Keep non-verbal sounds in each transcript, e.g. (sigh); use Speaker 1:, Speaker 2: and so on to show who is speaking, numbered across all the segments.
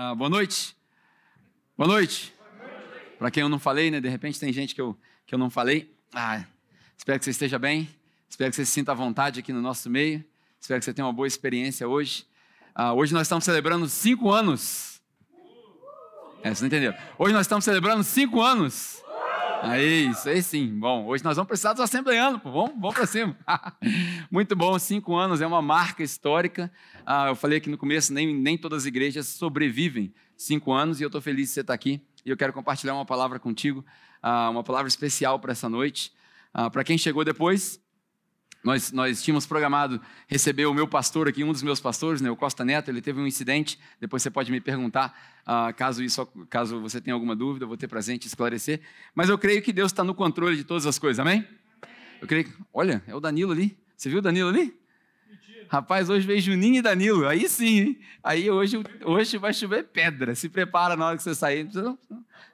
Speaker 1: Ah, boa noite. Boa noite. Para quem eu não falei, né? De repente tem gente que eu, que eu não falei. Ah, espero que você esteja bem. Espero que você se sinta à vontade aqui no nosso meio. Espero que você tenha uma boa experiência hoje. Ah, hoje nós estamos celebrando cinco anos. É, vocês não entenderam? Hoje nós estamos celebrando cinco anos. Aí, isso aí sim. Bom, hoje nós vamos precisar dos assembleanos, pô. Vamos, vamos para cima. (laughs) Muito bom, cinco anos é uma marca histórica. Ah, eu falei aqui no começo, nem, nem todas as igrejas sobrevivem cinco anos e eu estou feliz de você estar aqui. E eu quero compartilhar uma palavra contigo, ah, uma palavra especial para essa noite. Ah, para quem chegou depois, nós, nós tínhamos programado receber o meu pastor aqui, um dos meus pastores, né, o Costa Neto, ele teve um incidente, depois você pode me perguntar, uh, caso, isso, caso você tenha alguma dúvida, eu vou ter presente esclarecer. Mas eu creio que Deus está no controle de todas as coisas, amém? Eu creio que, olha, é o Danilo ali, você viu o Danilo ali? Rapaz, hoje veio Juninho e Danilo, aí sim, hein? aí hoje, hoje vai chover pedra, se prepara na hora que você sair,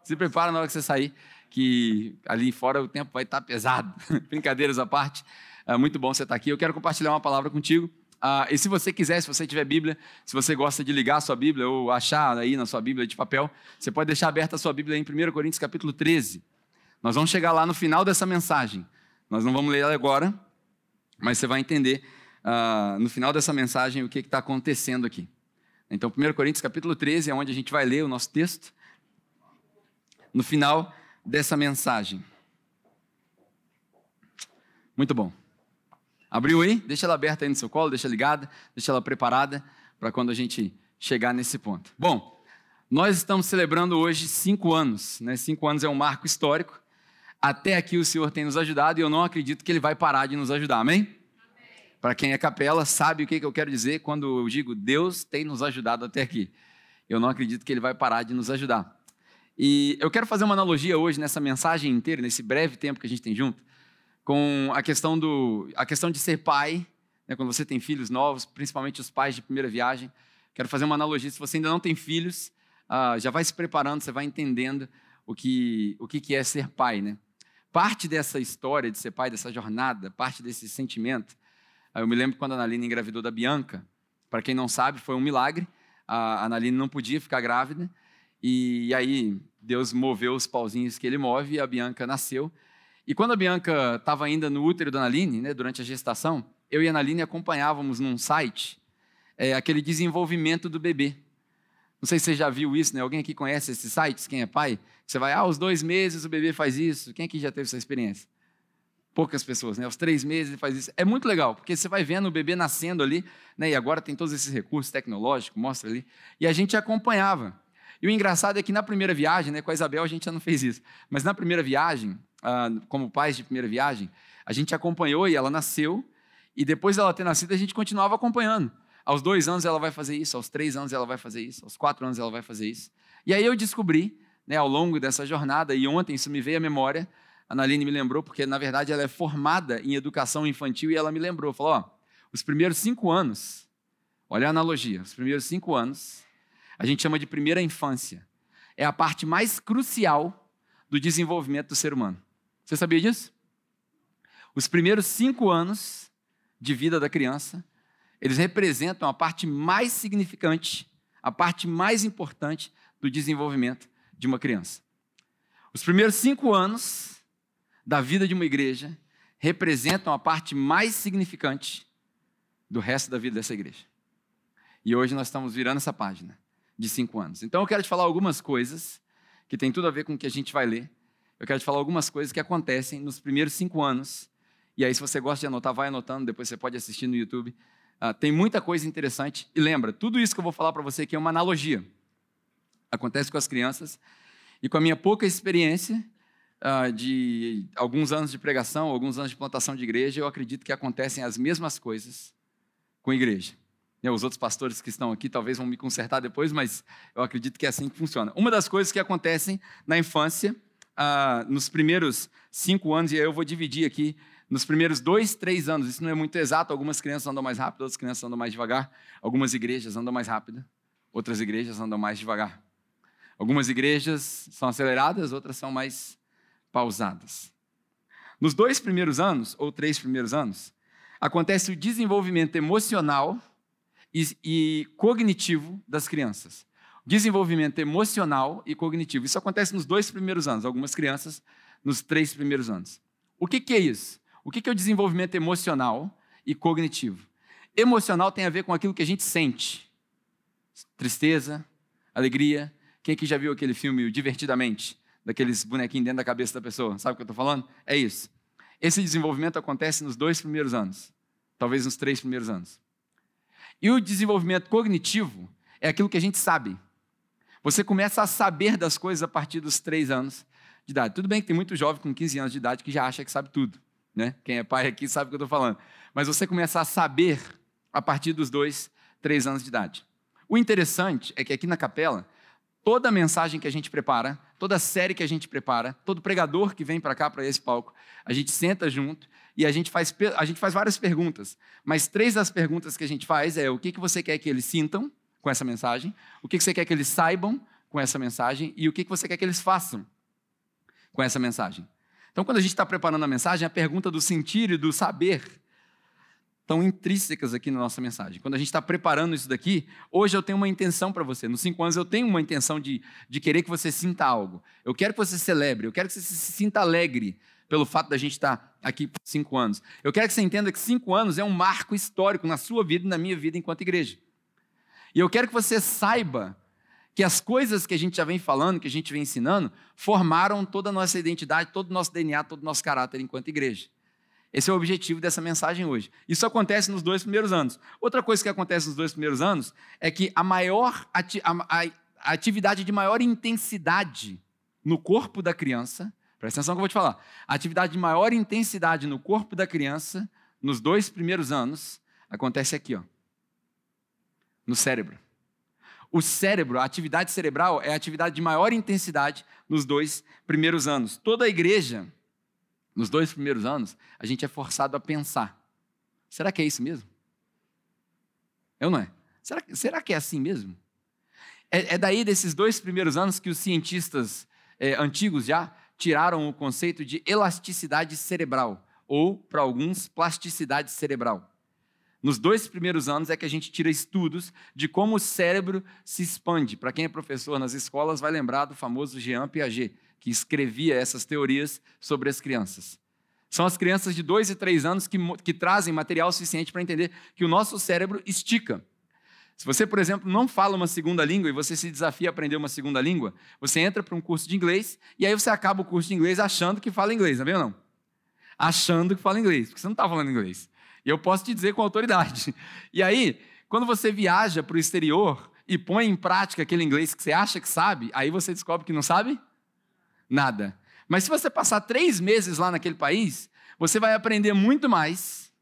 Speaker 1: se prepara na hora que você sair, que ali fora o tempo vai estar pesado, (laughs) brincadeiras à parte, é muito bom você estar aqui. Eu quero compartilhar uma palavra contigo. Ah, e se você quiser, se você tiver Bíblia, se você gosta de ligar a sua Bíblia ou achar aí na sua Bíblia de papel, você pode deixar aberta a sua Bíblia em 1 Coríntios capítulo 13. Nós vamos chegar lá no final dessa mensagem. Nós não vamos ler ela agora, mas você vai entender ah, no final dessa mensagem o que está acontecendo aqui. Então, 1 Coríntios capítulo 13 é onde a gente vai ler o nosso texto. No final dessa mensagem. Muito bom. Abriu aí? Deixa ela aberta aí no seu colo, deixa ligada, deixa ela preparada para quando a gente chegar nesse ponto. Bom, nós estamos celebrando hoje cinco anos, né? Cinco anos é um marco histórico. Até aqui o Senhor tem nos ajudado e eu não acredito que Ele vai parar de nos ajudar, amém? amém. Para quem é capela, sabe o que eu quero dizer quando eu digo Deus tem nos ajudado até aqui. Eu não acredito que Ele vai parar de nos ajudar. E eu quero fazer uma analogia hoje nessa mensagem inteira, nesse breve tempo que a gente tem junto, com a questão, do, a questão de ser pai, né, quando você tem filhos novos, principalmente os pais de primeira viagem. Quero fazer uma analogia, se você ainda não tem filhos, uh, já vai se preparando, você vai entendendo o que, o que é ser pai. Né? Parte dessa história de ser pai, dessa jornada, parte desse sentimento, uh, eu me lembro quando a Analine engravidou da Bianca, para quem não sabe, foi um milagre, a Analine não podia ficar grávida, e aí Deus moveu os pauzinhos que ele move e a Bianca nasceu. E quando a Bianca estava ainda no útero da Analine, né, durante a gestação, eu e a Analine acompanhávamos num site é, aquele desenvolvimento do bebê. Não sei se você já viu isso, né? Alguém aqui conhece esses sites? Quem é pai? Você vai, ah, aos dois meses o bebê faz isso. Quem aqui já teve essa experiência? Poucas pessoas, né? Aos três meses ele faz isso. É muito legal, porque você vai vendo o bebê nascendo ali, né? E agora tem todos esses recursos tecnológicos, mostra ali. E a gente acompanhava. E o engraçado é que na primeira viagem, né? Com a Isabel a gente já não fez isso. Mas na primeira viagem, como pais de primeira viagem, a gente acompanhou e ela nasceu, e depois dela ter nascido, a gente continuava acompanhando. Aos dois anos ela vai fazer isso, aos três anos ela vai fazer isso, aos quatro anos ela vai fazer isso. E aí eu descobri, né, ao longo dessa jornada, e ontem isso me veio à memória, a Naline me lembrou, porque na verdade ela é formada em educação infantil e ela me lembrou, falou: ó, os primeiros cinco anos, olha a analogia, os primeiros cinco anos, a gente chama de primeira infância. É a parte mais crucial do desenvolvimento do ser humano. Você sabia disso? Os primeiros cinco anos de vida da criança, eles representam a parte mais significante, a parte mais importante do desenvolvimento de uma criança. Os primeiros cinco anos da vida de uma igreja representam a parte mais significante do resto da vida dessa igreja. E hoje nós estamos virando essa página de cinco anos. Então eu quero te falar algumas coisas que tem tudo a ver com o que a gente vai ler eu quero te falar algumas coisas que acontecem nos primeiros cinco anos. E aí, se você gosta de anotar, vai anotando, depois você pode assistir no YouTube. Uh, tem muita coisa interessante. E lembra, tudo isso que eu vou falar para você aqui é uma analogia. Acontece com as crianças. E com a minha pouca experiência uh, de alguns anos de pregação, alguns anos de plantação de igreja, eu acredito que acontecem as mesmas coisas com a igreja. E os outros pastores que estão aqui talvez vão me consertar depois, mas eu acredito que é assim que funciona. Uma das coisas que acontecem na infância ah, nos primeiros cinco anos, e eu vou dividir aqui, nos primeiros dois, três anos, isso não é muito exato, algumas crianças andam mais rápido, outras crianças andam mais devagar, algumas igrejas andam mais rápido, outras igrejas andam mais devagar. Algumas igrejas são aceleradas, outras são mais pausadas. Nos dois primeiros anos, ou três primeiros anos, acontece o desenvolvimento emocional e, e cognitivo das crianças. Desenvolvimento emocional e cognitivo. Isso acontece nos dois primeiros anos, algumas crianças nos três primeiros anos. O que, que é isso? O que, que é o desenvolvimento emocional e cognitivo? Emocional tem a ver com aquilo que a gente sente: tristeza, alegria. Quem aqui já viu aquele filme Divertidamente? Daqueles bonequinhos dentro da cabeça da pessoa. Sabe o que eu estou falando? É isso. Esse desenvolvimento acontece nos dois primeiros anos, talvez nos três primeiros anos. E o desenvolvimento cognitivo é aquilo que a gente sabe. Você começa a saber das coisas a partir dos três anos de idade. Tudo bem que tem muito jovem com 15 anos de idade que já acha que sabe tudo. Né? Quem é pai aqui sabe o que eu estou falando. Mas você começa a saber a partir dos dois, três anos de idade. O interessante é que aqui na capela, toda mensagem que a gente prepara, toda série que a gente prepara, todo pregador que vem para cá, para esse palco, a gente senta junto e a gente, faz, a gente faz várias perguntas. Mas três das perguntas que a gente faz é o que, que você quer que eles sintam, com essa mensagem, o que você quer que eles saibam com essa mensagem e o que você quer que eles façam com essa mensagem. Então, quando a gente está preparando a mensagem, a pergunta do sentir e do saber estão intrínsecas aqui na nossa mensagem. Quando a gente está preparando isso daqui, hoje eu tenho uma intenção para você. Nos cinco anos eu tenho uma intenção de, de querer que você sinta algo. Eu quero que você celebre, eu quero que você se sinta alegre pelo fato da gente estar tá aqui por cinco anos. Eu quero que você entenda que cinco anos é um marco histórico na sua vida e na minha vida enquanto igreja. E eu quero que você saiba que as coisas que a gente já vem falando, que a gente vem ensinando, formaram toda a nossa identidade, todo o nosso DNA, todo o nosso caráter enquanto igreja. Esse é o objetivo dessa mensagem hoje. Isso acontece nos dois primeiros anos. Outra coisa que acontece nos dois primeiros anos é que a maior ati a, a, atividade de maior intensidade no corpo da criança, presta atenção que eu vou te falar, a atividade de maior intensidade no corpo da criança, nos dois primeiros anos, acontece aqui, ó, no cérebro. O cérebro, a atividade cerebral, é a atividade de maior intensidade nos dois primeiros anos. Toda a igreja, nos dois primeiros anos, a gente é forçado a pensar. Será que é isso mesmo? Eu não é? Será, será que é assim mesmo? É, é daí desses dois primeiros anos que os cientistas é, antigos já tiraram o conceito de elasticidade cerebral, ou, para alguns, plasticidade cerebral. Nos dois primeiros anos é que a gente tira estudos de como o cérebro se expande. Para quem é professor nas escolas, vai lembrar do famoso Jean Piaget, que escrevia essas teorias sobre as crianças. São as crianças de dois e três anos que, que trazem material suficiente para entender que o nosso cérebro estica. Se você, por exemplo, não fala uma segunda língua e você se desafia a aprender uma segunda língua, você entra para um curso de inglês e aí você acaba o curso de inglês achando que fala inglês, não é não? Achando que fala inglês, porque você não está falando inglês. E eu posso te dizer com autoridade. E aí, quando você viaja para o exterior e põe em prática aquele inglês que você acha que sabe, aí você descobre que não sabe nada. Mas se você passar três meses lá naquele país, você vai aprender muito mais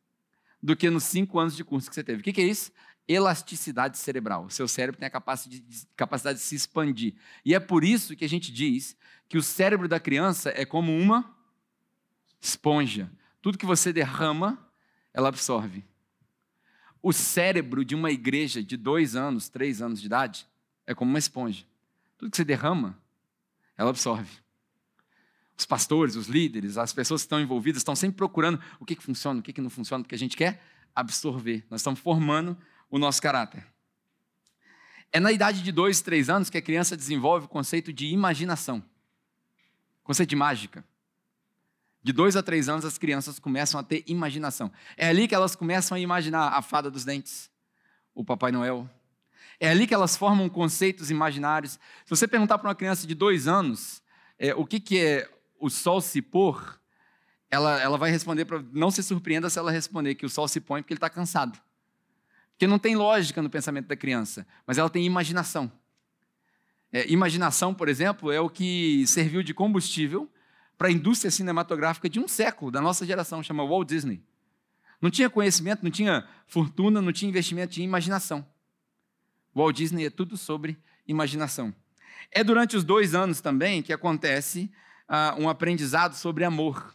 Speaker 1: do que nos cinco anos de curso que você teve. O que é isso? Elasticidade cerebral. O seu cérebro tem a capacidade de se expandir. E é por isso que a gente diz que o cérebro da criança é como uma esponja. Tudo que você derrama, ela absorve. O cérebro de uma igreja de dois anos, três anos de idade, é como uma esponja. Tudo que você derrama, ela absorve. Os pastores, os líderes, as pessoas que estão envolvidas estão sempre procurando o que, que funciona, o que, que não funciona, porque a gente quer absorver. Nós estamos formando o nosso caráter. É na idade de dois, três anos que a criança desenvolve o conceito de imaginação, conceito de mágica. De dois a três anos, as crianças começam a ter imaginação. É ali que elas começam a imaginar a fada dos dentes, o Papai Noel. É ali que elas formam conceitos imaginários. Se você perguntar para uma criança de dois anos é, o que, que é o sol se pôr, ela, ela vai responder para. Não se surpreenda se ela responder que o sol se põe porque ele está cansado. Porque não tem lógica no pensamento da criança, mas ela tem imaginação. É, imaginação, por exemplo, é o que serviu de combustível para a indústria cinematográfica de um século, da nossa geração, chama Walt Disney. Não tinha conhecimento, não tinha fortuna, não tinha investimento, tinha imaginação. Walt Disney é tudo sobre imaginação. É durante os dois anos também que acontece uh, um aprendizado sobre amor.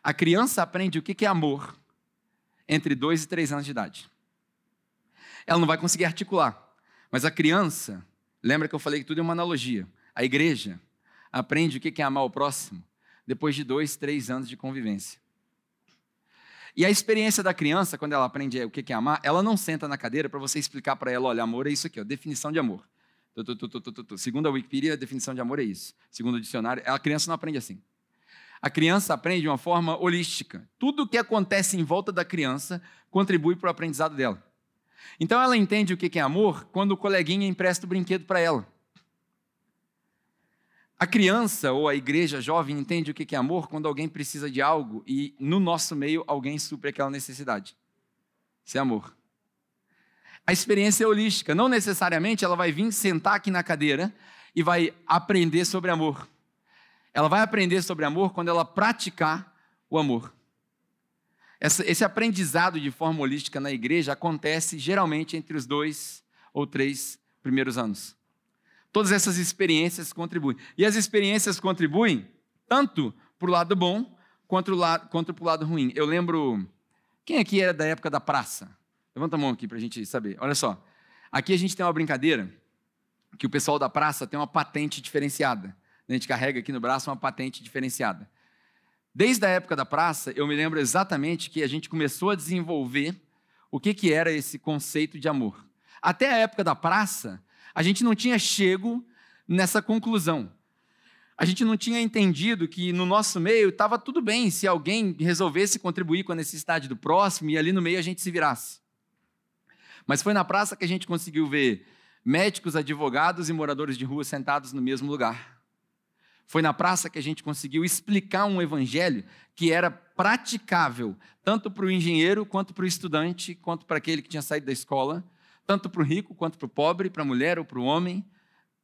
Speaker 1: A criança aprende o que é amor entre dois e três anos de idade. Ela não vai conseguir articular, mas a criança, lembra que eu falei que tudo é uma analogia. A igreja aprende o que é amar o próximo depois de dois, três anos de convivência. E a experiência da criança, quando ela aprende o que é amar, ela não senta na cadeira para você explicar para ela: olha, amor é isso aqui, ó, definição de amor. Segundo a Wikipedia, a definição de amor é isso. Segundo o dicionário, a criança não aprende assim. A criança aprende de uma forma holística. Tudo o que acontece em volta da criança contribui para o aprendizado dela. Então ela entende o que é amor quando o coleguinha empresta o brinquedo para ela. A criança ou a igreja jovem entende o que é amor quando alguém precisa de algo e no nosso meio alguém supre aquela necessidade. Isso é amor. A experiência é holística. Não necessariamente ela vai vir sentar aqui na cadeira e vai aprender sobre amor. Ela vai aprender sobre amor quando ela praticar o amor. esse aprendizado de forma holística na igreja acontece geralmente entre os dois ou três primeiros anos. Todas essas experiências contribuem. E as experiências contribuem tanto para o lado bom quanto para o lado ruim. Eu lembro. Quem aqui era da época da praça? Levanta a mão aqui para a gente saber. Olha só. Aqui a gente tem uma brincadeira que o pessoal da praça tem uma patente diferenciada. A gente carrega aqui no braço uma patente diferenciada. Desde a época da praça, eu me lembro exatamente que a gente começou a desenvolver o que, que era esse conceito de amor. Até a época da praça, a gente não tinha chego nessa conclusão. A gente não tinha entendido que no nosso meio estava tudo bem se alguém resolvesse contribuir com a necessidade do próximo e ali no meio a gente se virasse. Mas foi na praça que a gente conseguiu ver médicos, advogados e moradores de rua sentados no mesmo lugar. Foi na praça que a gente conseguiu explicar um evangelho que era praticável tanto para o engenheiro, quanto para o estudante, quanto para aquele que tinha saído da escola, tanto para o rico, quanto para o pobre, para a mulher ou para o homem,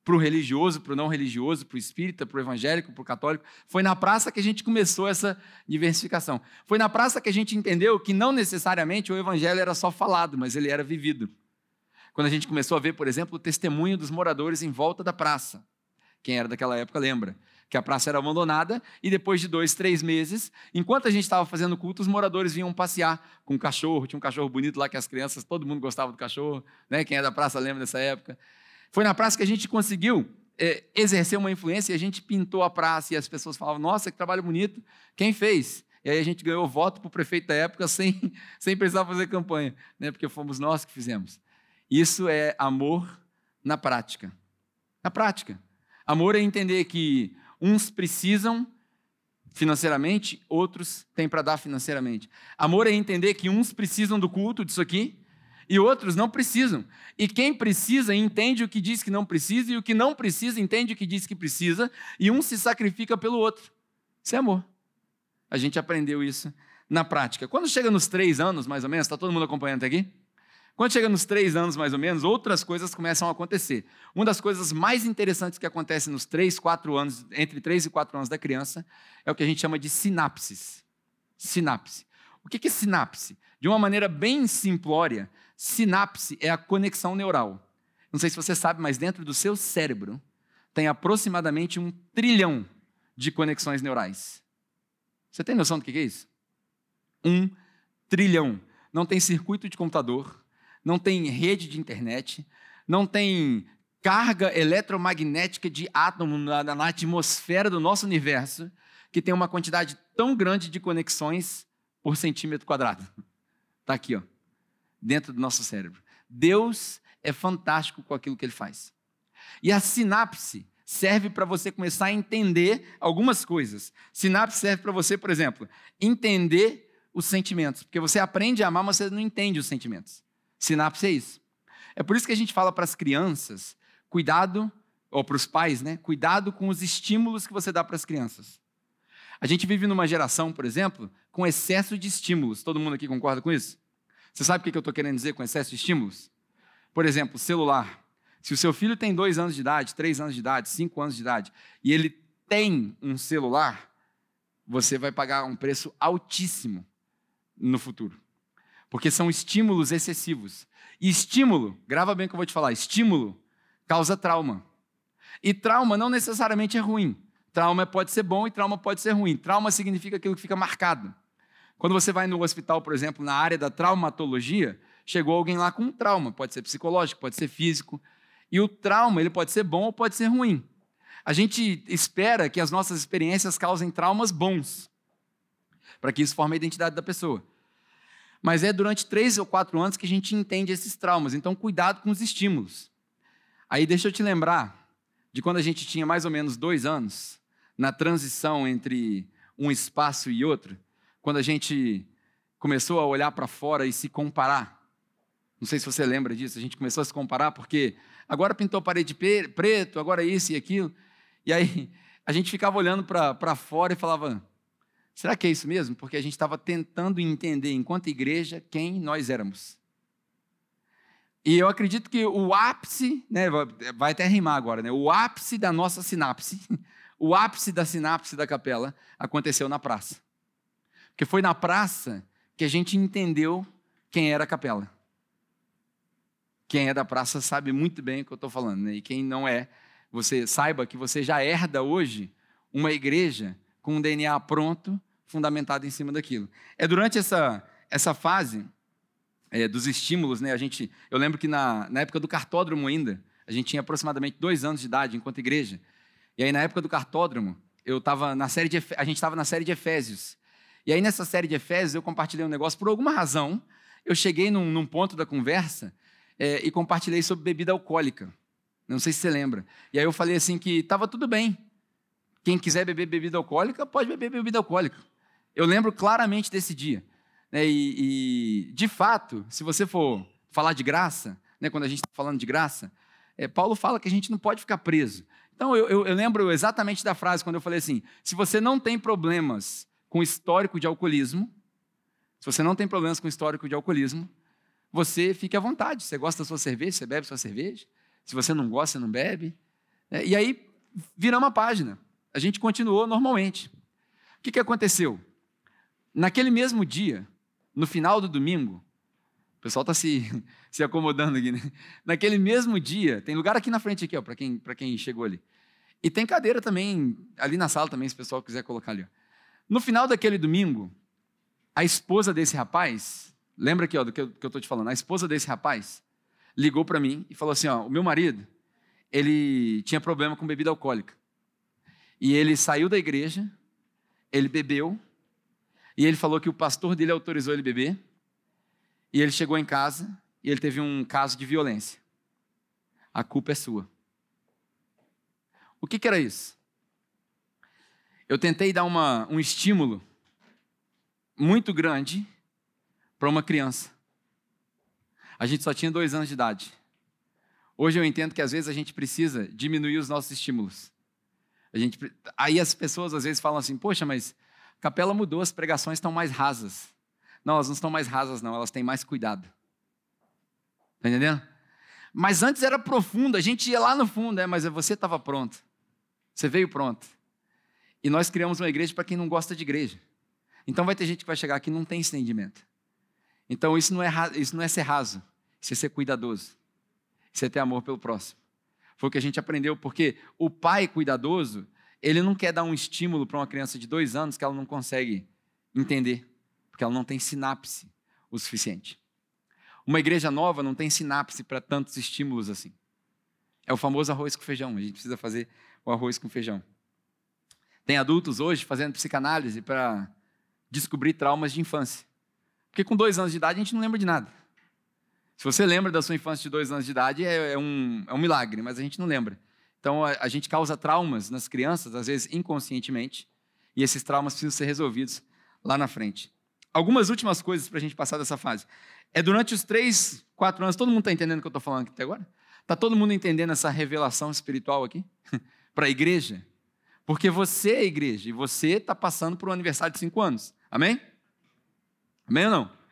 Speaker 1: para o religioso, para o não religioso, para o espírita, para o evangélico, para o católico. Foi na praça que a gente começou essa diversificação. Foi na praça que a gente entendeu que não necessariamente o evangelho era só falado, mas ele era vivido. Quando a gente começou a ver, por exemplo, o testemunho dos moradores em volta da praça. Quem era daquela época lembra que a praça era abandonada e depois de dois, três meses, enquanto a gente estava fazendo culto, os moradores vinham passear com um cachorro. Tinha um cachorro bonito lá que as crianças, todo mundo gostava do cachorro, né? Quem é da praça lembra dessa época. Foi na praça que a gente conseguiu é, exercer uma influência e a gente pintou a praça e as pessoas falavam: Nossa, que trabalho bonito! Quem fez? E aí a gente ganhou voto para o prefeito da época sem, (laughs) sem precisar fazer campanha, né? porque fomos nós que fizemos. Isso é amor na prática. Na prática. Amor é entender que uns precisam financeiramente, outros têm para dar financeiramente. Amor é entender que uns precisam do culto disso aqui e outros não precisam. E quem precisa entende o que diz que não precisa, e o que não precisa entende o que diz que precisa, e um se sacrifica pelo outro. Isso é amor. A gente aprendeu isso na prática. Quando chega nos três anos, mais ou menos, está todo mundo acompanhando aqui? Quando chega nos três anos, mais ou menos, outras coisas começam a acontecer. Uma das coisas mais interessantes que acontece nos três, quatro anos, entre três e quatro anos da criança, é o que a gente chama de sinapses. Sinapse. O que é sinapse? De uma maneira bem simplória, Sinapse é a conexão neural. Não sei se você sabe, mas dentro do seu cérebro tem aproximadamente um trilhão de conexões neurais. Você tem noção do que é isso? Um trilhão. Não tem circuito de computador, não tem rede de internet, não tem carga eletromagnética de átomo na, na atmosfera do nosso universo que tem uma quantidade tão grande de conexões por centímetro quadrado. Está aqui, ó dentro do nosso cérebro. Deus é fantástico com aquilo que ele faz. E a sinapse serve para você começar a entender algumas coisas. Sinapse serve para você, por exemplo, entender os sentimentos, porque você aprende a amar, mas você não entende os sentimentos. Sinapse é isso. É por isso que a gente fala para as crianças, cuidado, ou para os pais, né? Cuidado com os estímulos que você dá para as crianças. A gente vive numa geração, por exemplo, com excesso de estímulos. Todo mundo aqui concorda com isso? Você sabe o que eu estou querendo dizer com excesso de estímulos? Por exemplo, celular. Se o seu filho tem dois anos de idade, três anos de idade, cinco anos de idade, e ele tem um celular, você vai pagar um preço altíssimo no futuro. Porque são estímulos excessivos. E estímulo, grava bem o que eu vou te falar, estímulo causa trauma. E trauma não necessariamente é ruim. Trauma pode ser bom e trauma pode ser ruim. Trauma significa aquilo que fica marcado. Quando você vai no hospital, por exemplo, na área da traumatologia, chegou alguém lá com um trauma, pode ser psicológico, pode ser físico, e o trauma ele pode ser bom ou pode ser ruim. A gente espera que as nossas experiências causem traumas bons, para que isso forme a identidade da pessoa. Mas é durante três ou quatro anos que a gente entende esses traumas, então cuidado com os estímulos. Aí deixa eu te lembrar de quando a gente tinha mais ou menos dois anos, na transição entre um espaço e outro, quando a gente começou a olhar para fora e se comparar. Não sei se você lembra disso, a gente começou a se comparar porque agora pintou a parede preto, agora isso e aquilo. E aí a gente ficava olhando para fora e falava: será que é isso mesmo? Porque a gente estava tentando entender, enquanto igreja, quem nós éramos. E eu acredito que o ápice, né, vai até rimar agora, né, o ápice da nossa sinapse, (laughs) o ápice da sinapse da capela aconteceu na praça. Porque foi na praça que a gente entendeu quem era a capela. Quem é da praça sabe muito bem o que eu estou falando, né? e quem não é, você saiba que você já herda hoje uma igreja com um DNA pronto, fundamentado em cima daquilo. É durante essa, essa fase é, dos estímulos, né? A gente, eu lembro que na, na época do cartódromo ainda, a gente tinha aproximadamente dois anos de idade enquanto igreja. E aí na época do cartódromo, eu estava na série de, a gente estava na série de Efésios. E aí nessa série de Efésios eu compartilhei um negócio por alguma razão. Eu cheguei num, num ponto da conversa é, e compartilhei sobre bebida alcoólica. Não sei se você lembra. E aí eu falei assim que estava tudo bem. Quem quiser beber bebida alcoólica, pode beber bebida alcoólica. Eu lembro claramente desse dia. Né? E, e, de fato, se você for falar de graça, né, quando a gente está falando de graça, é, Paulo fala que a gente não pode ficar preso. Então, eu, eu, eu lembro exatamente da frase quando eu falei assim: se você não tem problemas com histórico de alcoolismo, se você não tem problemas com histórico de alcoolismo, você fique à vontade. Você gosta da sua cerveja, você bebe sua cerveja. Se você não gosta, você não bebe. É, e aí, viramos a página. A gente continuou normalmente. O que, que aconteceu? Naquele mesmo dia, no final do domingo, o pessoal está se, (laughs) se acomodando aqui, né? Naquele mesmo dia, tem lugar aqui na frente aqui, para quem, quem chegou ali. E tem cadeira também, ali na sala também, se o pessoal quiser colocar ali. Ó. No final daquele domingo, a esposa desse rapaz, lembra aqui ó, do que eu estou te falando, a esposa desse rapaz ligou para mim e falou assim: ó, o meu marido, ele tinha problema com bebida alcoólica. E ele saiu da igreja, ele bebeu, e ele falou que o pastor dele autorizou ele beber, e ele chegou em casa e ele teve um caso de violência. A culpa é sua. O que, que era isso? Eu tentei dar uma, um estímulo muito grande para uma criança. A gente só tinha dois anos de idade. Hoje eu entendo que às vezes a gente precisa diminuir os nossos estímulos. A gente, aí as pessoas às vezes falam assim: Poxa, mas a capela mudou, as pregações estão mais rasas. Não, elas não estão mais rasas, não, elas têm mais cuidado. Está entendendo? Mas antes era profundo, a gente ia lá no fundo, é, mas você estava pronto. Você veio pronto. E nós criamos uma igreja para quem não gosta de igreja. Então vai ter gente que vai chegar aqui e não tem entendimento. Então isso não é, isso não é ser raso, isso é ser cuidadoso. Isso é ter amor pelo próximo. Foi o que a gente aprendeu, porque o pai cuidadoso, ele não quer dar um estímulo para uma criança de dois anos que ela não consegue entender, porque ela não tem sinapse o suficiente. Uma igreja nova não tem sinapse para tantos estímulos assim. É o famoso arroz com feijão. A gente precisa fazer o arroz com feijão. Tem adultos hoje fazendo psicanálise para descobrir traumas de infância. Porque com dois anos de idade a gente não lembra de nada. Se você lembra da sua infância de dois anos de idade, é, é um, é um milagre, mas a gente não lembra. Então a, a gente causa traumas nas crianças, às vezes inconscientemente, e esses traumas precisam ser resolvidos lá na frente. Algumas últimas coisas para a gente passar dessa fase. É durante os três, quatro anos, todo mundo está entendendo o que eu estou falando aqui até agora? Está todo mundo entendendo essa revelação espiritual aqui? (laughs) para a igreja? Porque você é a igreja e você está passando por um aniversário de cinco anos. Amém? Amém ou não?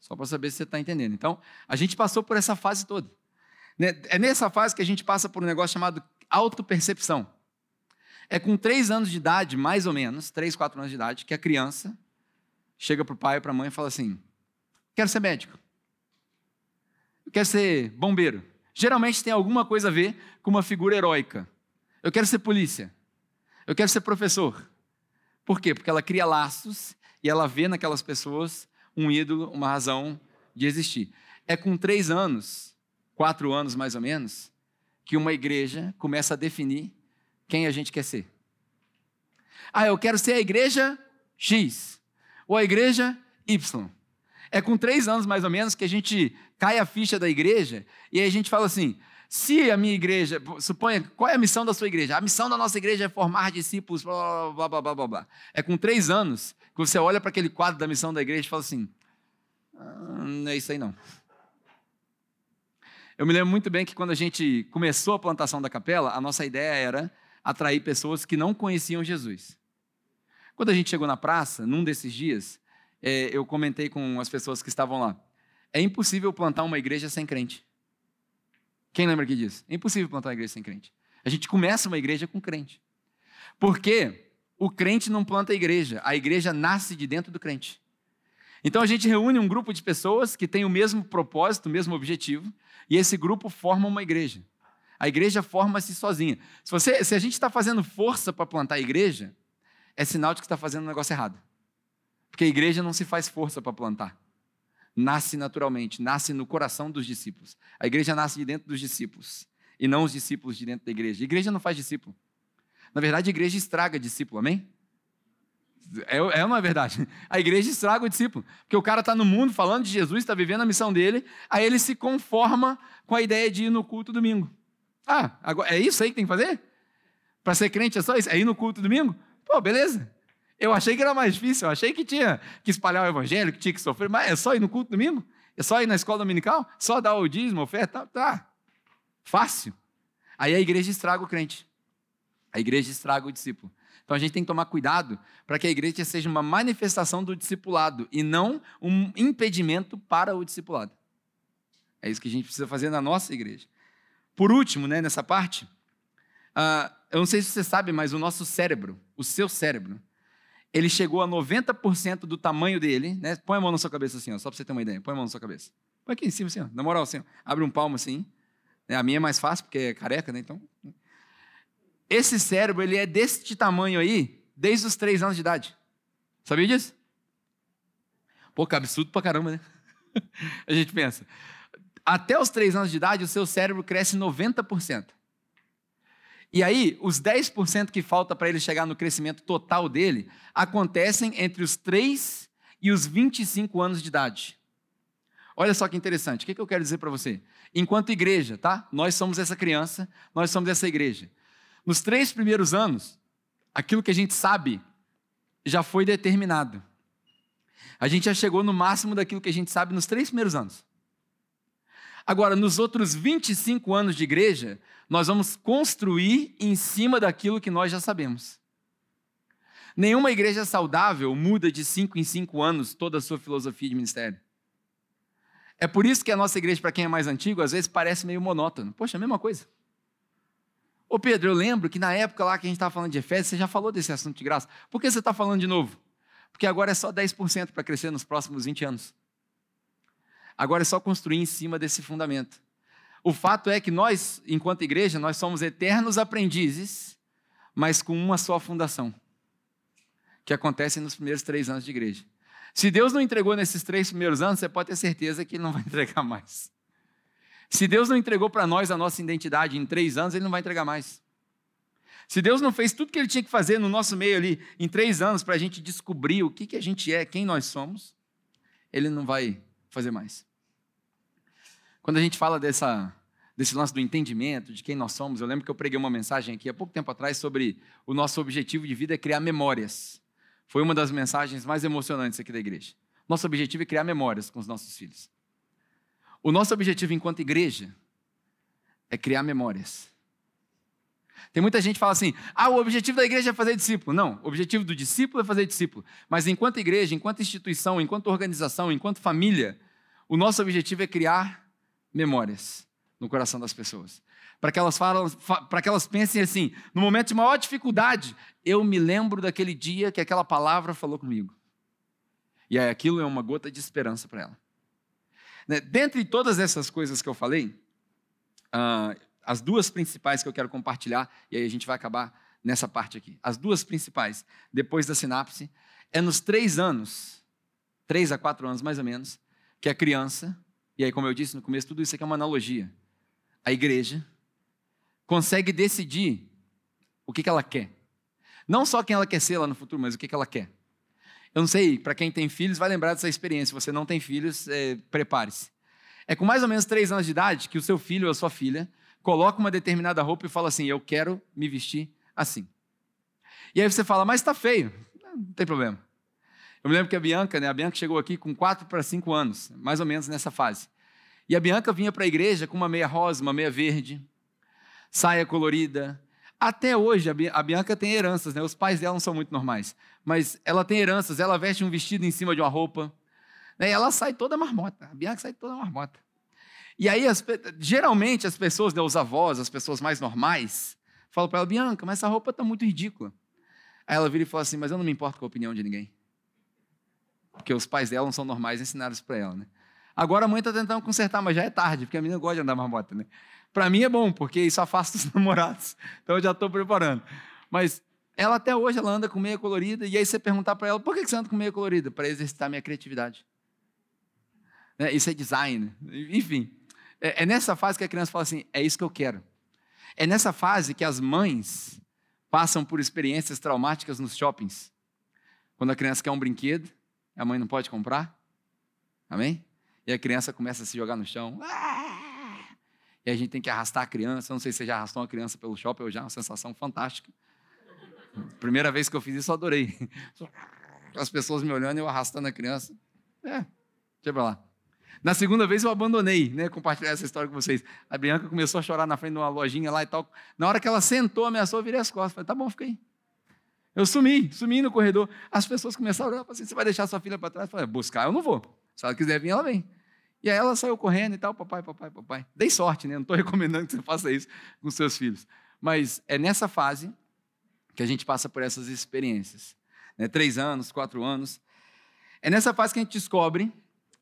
Speaker 1: Só para saber se você está entendendo. Então, a gente passou por essa fase toda. Né, é nessa fase que a gente passa por um negócio chamado autopercepção. É com três anos de idade, mais ou menos, três, quatro anos de idade, que a criança chega para o pai ou para a mãe e fala assim: quero ser médico. Eu quero ser bombeiro. Geralmente tem alguma coisa a ver com uma figura heróica. Eu quero ser polícia. Eu quero ser professor. Por quê? Porque ela cria laços e ela vê naquelas pessoas um ídolo, uma razão de existir. É com três anos, quatro anos mais ou menos, que uma igreja começa a definir quem a gente quer ser. Ah, eu quero ser a igreja X ou a igreja Y. É com três anos mais ou menos que a gente cai a ficha da igreja e aí a gente fala assim: Se a minha igreja, suponha, qual é a missão da sua igreja? A missão da nossa igreja é formar discípulos, blá, blá, blá, blá, blá, blá. É com três anos que você olha para aquele quadro da missão da igreja e fala assim, ah, não é isso aí não. Eu me lembro muito bem que quando a gente começou a plantação da capela, a nossa ideia era atrair pessoas que não conheciam Jesus. Quando a gente chegou na praça, num desses dias, é, eu comentei com as pessoas que estavam lá. É impossível plantar uma igreja sem crente. Quem lembra aqui disso? É impossível plantar uma igreja sem crente. A gente começa uma igreja com crente. Porque o crente não planta a igreja, a igreja nasce de dentro do crente. Então a gente reúne um grupo de pessoas que tem o mesmo propósito, o mesmo objetivo, e esse grupo forma uma igreja. A igreja forma-se sozinha. Se, você, se a gente está fazendo força para plantar a igreja, é sinal de que está fazendo um negócio errado. Porque a igreja não se faz força para plantar nasce naturalmente, nasce no coração dos discípulos. A igreja nasce de dentro dos discípulos e não os discípulos de dentro da igreja. A igreja não faz discípulo. Na verdade, a igreja estraga discípulo, amém? É, é uma verdade. A igreja estraga o discípulo. Porque o cara está no mundo falando de Jesus, está vivendo a missão dele, aí ele se conforma com a ideia de ir no culto domingo. Ah, agora, é isso aí que tem que fazer? Para ser crente é só isso? É ir no culto domingo? Pô, beleza. Eu achei que era mais difícil, eu achei que tinha que espalhar o evangelho, que tinha que sofrer, mas é só ir no culto domingo? É só ir na escola dominical? Só dar o dízimo, oferta? Tá. Fácil. Aí a igreja estraga o crente. A igreja estraga o discípulo. Então a gente tem que tomar cuidado para que a igreja seja uma manifestação do discipulado e não um impedimento para o discipulado. É isso que a gente precisa fazer na nossa igreja. Por último, né, nessa parte, uh, eu não sei se você sabe, mas o nosso cérebro, o seu cérebro, ele chegou a 90% do tamanho dele, né? Põe a mão na sua cabeça assim, ó, só para você ter uma ideia. Põe a mão na sua cabeça. Põe aqui em cima assim, ó, na moral assim, ó. abre um palmo assim. Né? A minha é mais fácil porque é careca, né? Então, esse cérebro ele é deste tamanho aí desde os três anos de idade. Sabia disso? Pô, que absurdo pra caramba, né? (laughs) a gente pensa. Até os três anos de idade, o seu cérebro cresce 90%. E aí, os 10% que falta para ele chegar no crescimento total dele acontecem entre os 3 e os 25 anos de idade. Olha só que interessante. O que, eu quero dizer para você? Enquanto igreja, tá? Nós somos essa criança, nós somos essa igreja. Nos três primeiros anos, aquilo que a gente sabe já foi determinado. A gente já chegou no máximo daquilo que a gente sabe nos três primeiros anos. Agora, nos outros 25 anos de igreja, nós vamos construir em cima daquilo que nós já sabemos. Nenhuma igreja saudável muda de 5 em 5 anos toda a sua filosofia de ministério. É por isso que a nossa igreja, para quem é mais antigo, às vezes parece meio monótono. Poxa, a mesma coisa. Ô Pedro, eu lembro que na época lá que a gente estava falando de Efésios, você já falou desse assunto de graça. Por que você está falando de novo? Porque agora é só 10% para crescer nos próximos 20 anos. Agora é só construir em cima desse fundamento. O fato é que nós, enquanto igreja, nós somos eternos aprendizes, mas com uma só fundação, que acontece nos primeiros três anos de igreja. Se Deus não entregou nesses três primeiros anos, você pode ter certeza que Ele não vai (laughs) entregar mais. Se Deus não entregou para nós a nossa identidade em três anos, Ele não vai entregar mais. Se Deus não fez tudo que Ele tinha que fazer no nosso meio ali em três anos para a gente descobrir o que, que a gente é, quem nós somos, Ele não vai fazer mais. Quando a gente fala dessa, desse lance do entendimento, de quem nós somos, eu lembro que eu preguei uma mensagem aqui há pouco tempo atrás sobre o nosso objetivo de vida é criar memórias. Foi uma das mensagens mais emocionantes aqui da igreja. Nosso objetivo é criar memórias com os nossos filhos. O nosso objetivo enquanto igreja é criar memórias. Tem muita gente que fala assim: ah, o objetivo da igreja é fazer discípulo. Não, o objetivo do discípulo é fazer discípulo. Mas enquanto igreja, enquanto instituição, enquanto organização, enquanto família, o nosso objetivo é criar memórias no coração das pessoas. Para que, elas falam, para que elas pensem assim, no momento de maior dificuldade, eu me lembro daquele dia que aquela palavra falou comigo. E aí aquilo é uma gota de esperança para ela. Né? Dentre todas essas coisas que eu falei, uh, as duas principais que eu quero compartilhar, e aí a gente vai acabar nessa parte aqui. As duas principais, depois da sinapse, é nos três anos, três a quatro anos mais ou menos, que a criança e aí, como eu disse no começo, tudo isso aqui é uma analogia. A igreja consegue decidir o que, que ela quer. Não só quem ela quer ser lá no futuro, mas o que, que ela quer. Eu não sei, para quem tem filhos, vai lembrar dessa experiência. Se você não tem filhos, é, prepare-se. É com mais ou menos três anos de idade que o seu filho ou a sua filha coloca uma determinada roupa e fala assim: Eu quero me vestir assim. E aí você fala, mas está feio. Não tem problema. Eu me lembro que a Bianca, né, a Bianca chegou aqui com 4 para 5 anos, mais ou menos nessa fase. E a Bianca vinha para a igreja com uma meia rosa, uma meia verde, saia colorida. Até hoje, a Bianca tem heranças, né? Os pais dela não são muito normais, mas ela tem heranças, ela veste um vestido em cima de uma roupa, né? E ela sai toda marmota. A Bianca sai toda marmota. E aí, as, geralmente, as pessoas, né, os avós, as pessoas mais normais, falam para ela, Bianca, mas essa roupa está muito ridícula. Aí ela vira e fala assim, mas eu não me importo com a opinião de ninguém. Porque os pais dela não são normais, ensinaram isso para ela, né? Agora a mãe está tentando consertar, mas já é tarde, porque a menina gosta de andar marmota, né? Para mim é bom, porque isso afasta os (laughs) namorados. Então eu já estou preparando. Mas ela até hoje ela anda com meia colorida, e aí você perguntar para ela, por que você anda com meia colorida? Para exercitar minha criatividade. Né? Isso é design. Enfim, é, é nessa fase que a criança fala assim: é isso que eu quero. É nessa fase que as mães passam por experiências traumáticas nos shoppings. Quando a criança quer um brinquedo, a mãe não pode comprar. Amém? E a criança começa a se jogar no chão. E a gente tem que arrastar a criança. Não sei se você já arrastou uma criança pelo shopping ou já, uma sensação fantástica. Primeira vez que eu fiz isso, eu adorei. (laughs) As pessoas me olhando eu arrastando a criança. É, deixa pra lá. Na segunda vez eu abandonei, né, compartilhar essa história com vocês. A Bianca começou a chorar na frente de uma lojinha lá e tal. Na hora que ela sentou, ameaçou, eu virei as costas. Falei, tá bom, fica aí. Eu sumi, sumi no corredor. As pessoas começaram a olhar assim: você vai deixar sua filha para trás? Eu falei, buscar eu não vou. Se ela quiser vir, ela vem. E aí ela saiu correndo e tal, papai, papai, papai. Dei sorte, né? Não estou (laughs) recomendando que você faça isso com seus filhos. Mas é nessa fase que a gente passa por essas experiências. Né? Três anos, quatro anos. É nessa fase que a gente descobre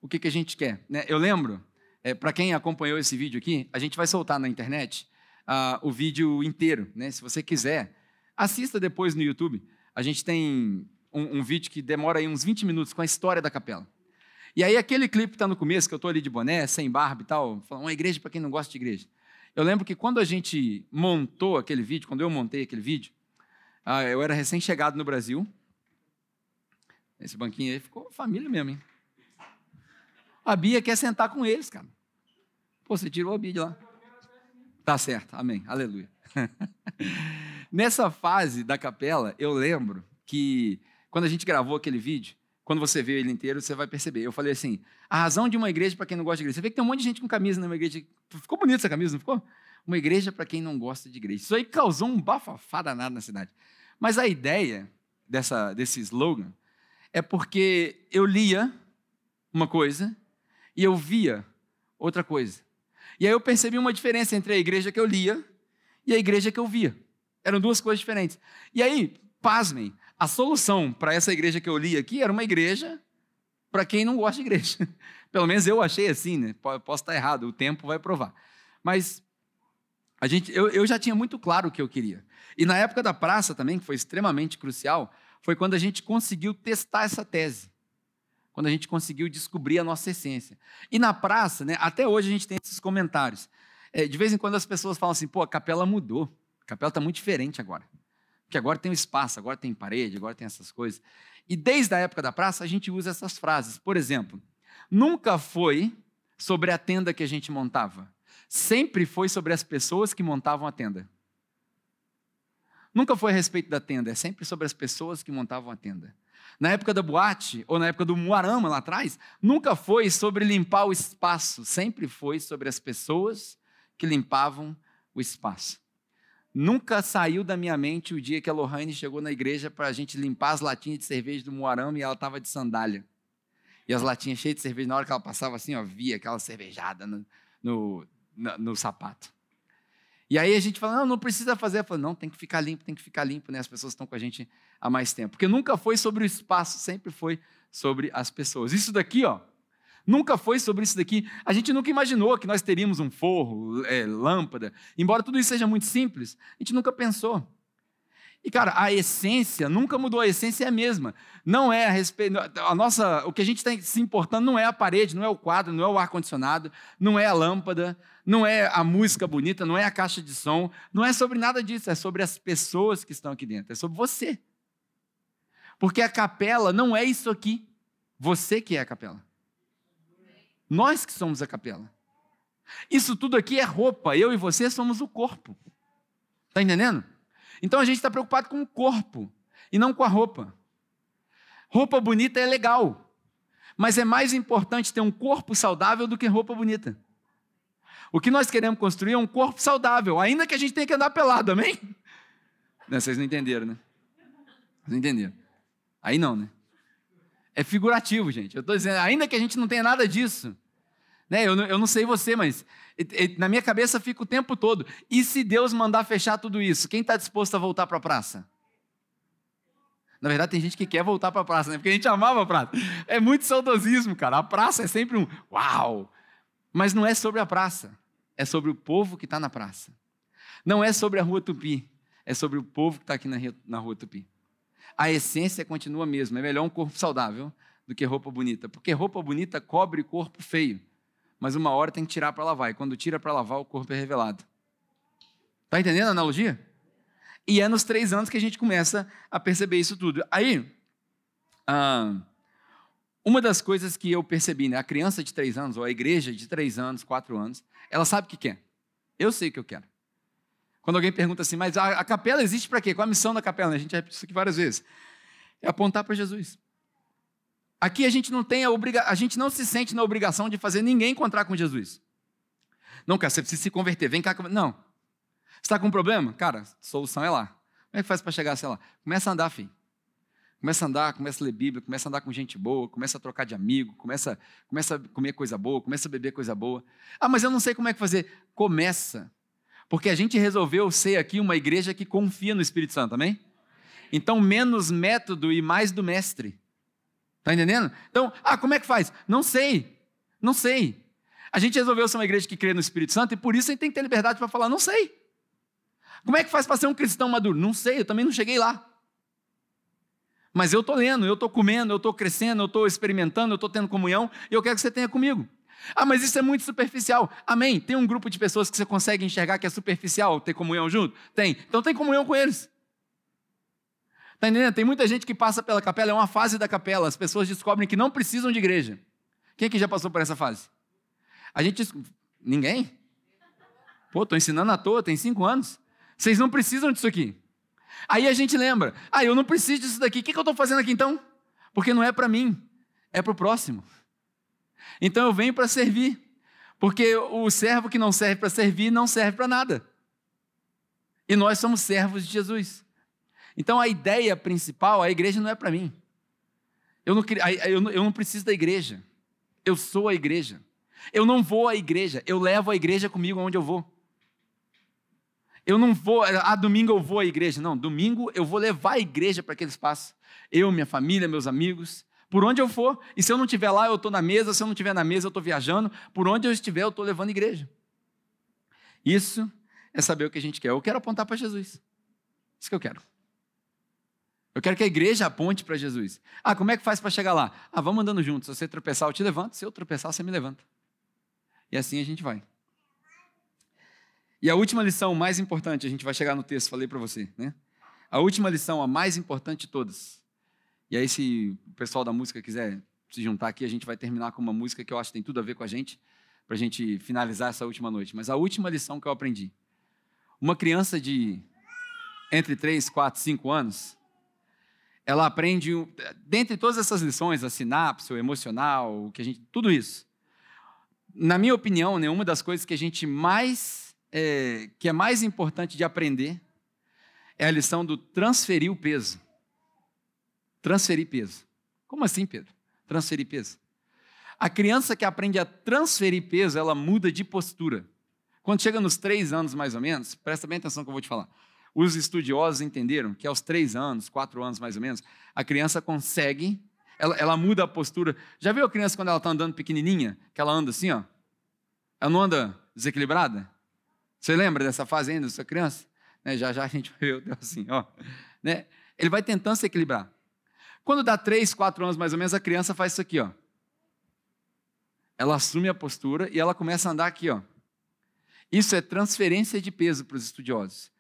Speaker 1: o que, que a gente quer. Né? Eu lembro, é, para quem acompanhou esse vídeo aqui, a gente vai soltar na internet uh, o vídeo inteiro. Né? Se você quiser, Assista depois no YouTube. A gente tem um, um, vídeo que demora aí uns 20 minutos com a história da capela. E aí aquele clipe que está no começo, que eu estou ali de boné, sem barba e tal, uma igreja para quem não gosta de igreja. Eu lembro que quando a gente montou aquele vídeo, quando eu montei aquele vídeo, ah, eu era recém-chegado no Brasil. Esse banquinho aí ficou família mesmo, hein? A Bia quer sentar com eles, cara. Pô, você tirou a Bia de lá. Tá certo, amém, aleluia. (laughs) Nessa fase da capela, eu lembro que quando a gente gravou aquele vídeo, quando você vê ele inteiro, você vai perceber. Eu falei assim: a razão de uma igreja para quem não gosta de igreja. Você vê que tem um monte de gente com camisa numa igreja. Ficou bonita essa camisa, não ficou? Uma igreja para quem não gosta de igreja. Isso aí causou um bafafá danado na cidade. Mas a ideia dessa, desse slogan é porque eu lia uma coisa e eu via outra coisa. E aí eu percebi uma diferença entre a igreja que eu lia e a igreja que eu via. Eram duas coisas diferentes. E aí, pasmem, a solução para essa igreja que eu li aqui era uma igreja para quem não gosta de igreja. (laughs) Pelo menos eu achei assim, né? Posso estar errado, o tempo vai provar. Mas a gente, eu, eu já tinha muito claro o que eu queria. E na época da praça também, que foi extremamente crucial, foi quando a gente conseguiu testar essa tese. Quando a gente conseguiu descobrir a nossa essência. E na praça, né, até hoje a gente tem esses comentários. É, de vez em quando as pessoas falam assim, pô, a capela mudou. A capela está muito diferente agora. Porque agora tem espaço, agora tem parede, agora tem essas coisas. E desde a época da praça, a gente usa essas frases. Por exemplo, nunca foi sobre a tenda que a gente montava. Sempre foi sobre as pessoas que montavam a tenda. Nunca foi a respeito da tenda, é sempre sobre as pessoas que montavam a tenda. Na época da boate, ou na época do Muarama lá atrás, nunca foi sobre limpar o espaço, sempre foi sobre as pessoas que limpavam o espaço. Nunca saiu da minha mente o dia que a Lohane chegou na igreja para a gente limpar as latinhas de cerveja do Moarama e ela estava de sandália. E as latinhas cheias de cerveja, na hora que ela passava assim, ó, via aquela cervejada no, no, no, no sapato. E aí a gente fala, não, não precisa fazer. Eu falo, não, tem que ficar limpo, tem que ficar limpo, né? As pessoas estão com a gente há mais tempo. Porque nunca foi sobre o espaço, sempre foi sobre as pessoas. Isso daqui, ó, Nunca foi sobre isso daqui. A gente nunca imaginou que nós teríamos um forro, é, lâmpada. Embora tudo isso seja muito simples, a gente nunca pensou. E cara, a essência nunca mudou, a essência é a mesma. Não é a respeito, a nossa, o que a gente está se importando não é a parede, não é o quadro, não é o ar condicionado, não é a lâmpada, não é a música bonita, não é a caixa de som, não é sobre nada disso, é sobre as pessoas que estão aqui dentro, é sobre você. Porque a capela não é isso aqui. Você que é a capela. Nós que somos a capela. Isso tudo aqui é roupa. Eu e você somos o corpo. Está entendendo? Então a gente está preocupado com o corpo e não com a roupa. Roupa bonita é legal, mas é mais importante ter um corpo saudável do que roupa bonita. O que nós queremos construir é um corpo saudável, ainda que a gente tenha que andar pelado, amém? Não, vocês não entenderam, né? Vocês não entenderam. Aí não, né? É figurativo, gente. Eu estou dizendo, ainda que a gente não tenha nada disso. Né? Eu, eu não sei você, mas na minha cabeça fica o tempo todo. E se Deus mandar fechar tudo isso, quem está disposto a voltar para a praça? Na verdade, tem gente que quer voltar para a praça, né? Porque a gente amava a praça. É muito saudosismo, cara. A praça é sempre um uau! Mas não é sobre a praça, é sobre o povo que está na praça. Não é sobre a rua Tupi, é sobre o povo que está aqui na rua Tupi. A essência continua a mesma. É melhor um corpo saudável do que roupa bonita, porque roupa bonita cobre corpo feio. Mas uma hora tem que tirar para lavar, e quando tira para lavar, o corpo é revelado. Está entendendo a analogia? E é nos três anos que a gente começa a perceber isso tudo. Aí, uma das coisas que eu percebi, né? A criança de três anos, ou a igreja de três anos, quatro anos, ela sabe o que quer. Eu sei o que eu quero. Quando alguém pergunta assim, mas a, a capela existe para quê? Qual a missão da capela? A gente já isso aqui várias vezes. É apontar para Jesus. Aqui a gente não tem a obriga... a gente não se sente na obrigação de fazer ninguém encontrar com Jesus. Não, cara, você precisa se converter, vem cá. Não. Você está com um problema? Cara, solução é lá. Como é que faz para chegar, sei lá? Começa a andar, filho. Começa a andar, começa a ler Bíblia, começa a andar com gente boa, começa a trocar de amigo, começa, começa a comer coisa boa, começa a beber coisa boa. Ah, mas eu não sei como é que fazer. Começa. Porque a gente resolveu ser aqui uma igreja que confia no Espírito Santo, amém? Então, menos método e mais do mestre. Está entendendo? Então, ah, como é que faz? Não sei. Não sei. A gente resolveu ser uma igreja que crê no Espírito Santo e por isso a gente tem que ter liberdade para falar, não sei. Como é que faz para ser um cristão maduro? Não sei, eu também não cheguei lá. Mas eu estou lendo, eu estou comendo, eu estou crescendo, eu estou experimentando, eu estou tendo comunhão, e eu quero que você tenha comigo. Ah, mas isso é muito superficial. Amém. Tem um grupo de pessoas que você consegue enxergar que é superficial, ter comunhão junto? Tem. Então tem comunhão com eles. Está entendendo? Tem muita gente que passa pela capela, é uma fase da capela. As pessoas descobrem que não precisam de igreja. Quem que já passou por essa fase? A gente. Ninguém? Pô, estou ensinando à toa, tem cinco anos. Vocês não precisam disso aqui. Aí a gente lembra, ah, eu não preciso disso daqui, o que, que eu estou fazendo aqui então? Porque não é para mim, é para o próximo. Então eu venho para servir, porque o servo que não serve para servir não serve para nada. E nós somos servos de Jesus. Então a ideia principal, a igreja não é para mim. Eu não, eu não preciso da igreja. Eu sou a igreja. Eu não vou à igreja, eu levo a igreja comigo onde eu vou. Eu não vou, ah, domingo eu vou à igreja. Não, domingo eu vou levar a igreja para aquele espaço. Eu, minha família, meus amigos, por onde eu for. E se eu não estiver lá, eu estou na mesa. Se eu não estiver na mesa, eu estou viajando. Por onde eu estiver, eu estou levando a igreja. Isso é saber o que a gente quer. Eu quero apontar para Jesus. Isso que eu quero. Eu quero que a igreja aponte para Jesus. Ah, como é que faz para chegar lá? Ah, vamos andando juntos. Se você tropeçar, eu te levanto. Se eu tropeçar, você me levanta. E assim a gente vai. E a última lição mais importante, a gente vai chegar no texto, falei para você, né? A última lição, a mais importante de todas. E aí, se o pessoal da música quiser se juntar aqui, a gente vai terminar com uma música que eu acho que tem tudo a ver com a gente, para a gente finalizar essa última noite. Mas a última lição que eu aprendi. Uma criança de entre 3, 4, 5 anos, ela aprende, dentre todas essas lições, a sinapse, o emocional, o que a gente, tudo isso. Na minha opinião, né, uma das coisas que a gente mais é, que é mais importante de aprender é a lição do transferir o peso. Transferir peso. Como assim, Pedro? Transferir peso. A criança que aprende a transferir peso, ela muda de postura. Quando chega nos três anos, mais ou menos, presta bem atenção que eu vou te falar. Os estudiosos entenderam que aos três anos, quatro anos mais ou menos, a criança consegue, ela, ela muda a postura. Já viu a criança quando ela está andando pequenininha, que ela anda assim, ó? Ela não anda desequilibrada? Você lembra dessa fase ainda, sua criança? Né? Já já a gente (laughs) viu assim, ó. Né? Ele vai tentando se equilibrar. Quando dá três, quatro anos mais ou menos, a criança faz isso aqui, ó. Ela assume a postura e ela começa a andar aqui, ó. Isso é transferência de peso para os estudiosos.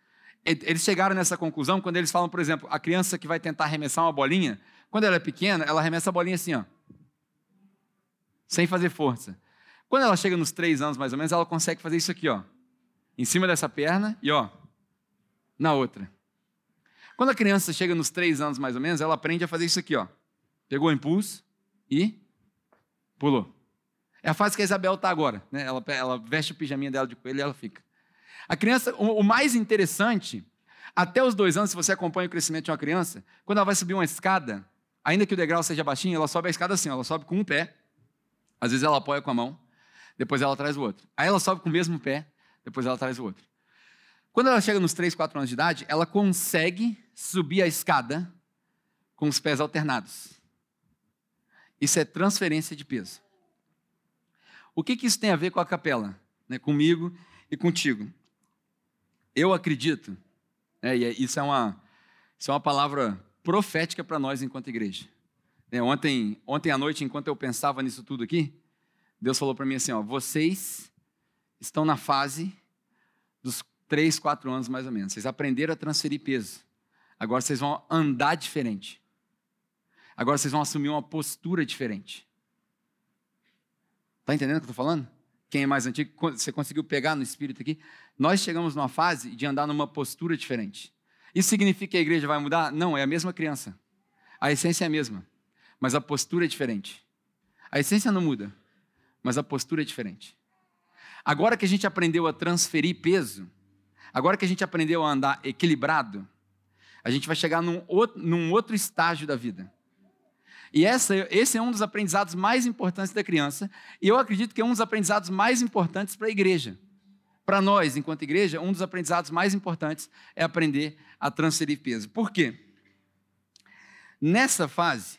Speaker 1: Eles chegaram nessa conclusão quando eles falam, por exemplo, a criança que vai tentar arremessar uma bolinha, quando ela é pequena, ela arremessa a bolinha assim, ó. Sem fazer força. Quando ela chega nos três anos, mais ou menos, ela consegue fazer isso aqui, ó. Em cima dessa perna e, ó, na outra. Quando a criança chega nos três anos, mais ou menos, ela aprende a fazer isso aqui, ó. Pegou o impulso e pulou. É a fase que a Isabel está agora. Né? Ela, ela veste o pijaminha dela de coelho e ela fica. A criança, o, o mais interessante, até os dois anos, se você acompanha o crescimento de uma criança, quando ela vai subir uma escada, ainda que o degrau seja baixinho, ela sobe a escada assim, ela sobe com um pé, às vezes ela apoia com a mão, depois ela traz o outro. Aí ela sobe com o mesmo pé, depois ela traz o outro. Quando ela chega nos 3, 4 anos de idade, ela consegue subir a escada com os pés alternados. Isso é transferência de peso. O que, que isso tem a ver com a capela? Né, comigo e contigo. Eu acredito, né, e é, isso é, uma, isso é uma palavra profética para nós enquanto igreja. É, ontem, ontem à noite, enquanto eu pensava nisso tudo aqui, Deus falou para mim assim: ó, vocês estão na fase dos três, quatro anos mais ou menos. Vocês aprenderam a transferir peso. Agora vocês vão andar diferente. Agora vocês vão assumir uma postura diferente. Está entendendo o que eu estou falando? Quem é mais antigo, você conseguiu pegar no espírito aqui? Nós chegamos numa fase de andar numa postura diferente. Isso significa que a igreja vai mudar? Não, é a mesma criança. A essência é a mesma, mas a postura é diferente. A essência não muda, mas a postura é diferente. Agora que a gente aprendeu a transferir peso, agora que a gente aprendeu a andar equilibrado, a gente vai chegar num outro, num outro estágio da vida. E essa, esse é um dos aprendizados mais importantes da criança, e eu acredito que é um dos aprendizados mais importantes para a igreja. Para nós, enquanto igreja, um dos aprendizados mais importantes é aprender a transferir peso. Por quê? Nessa fase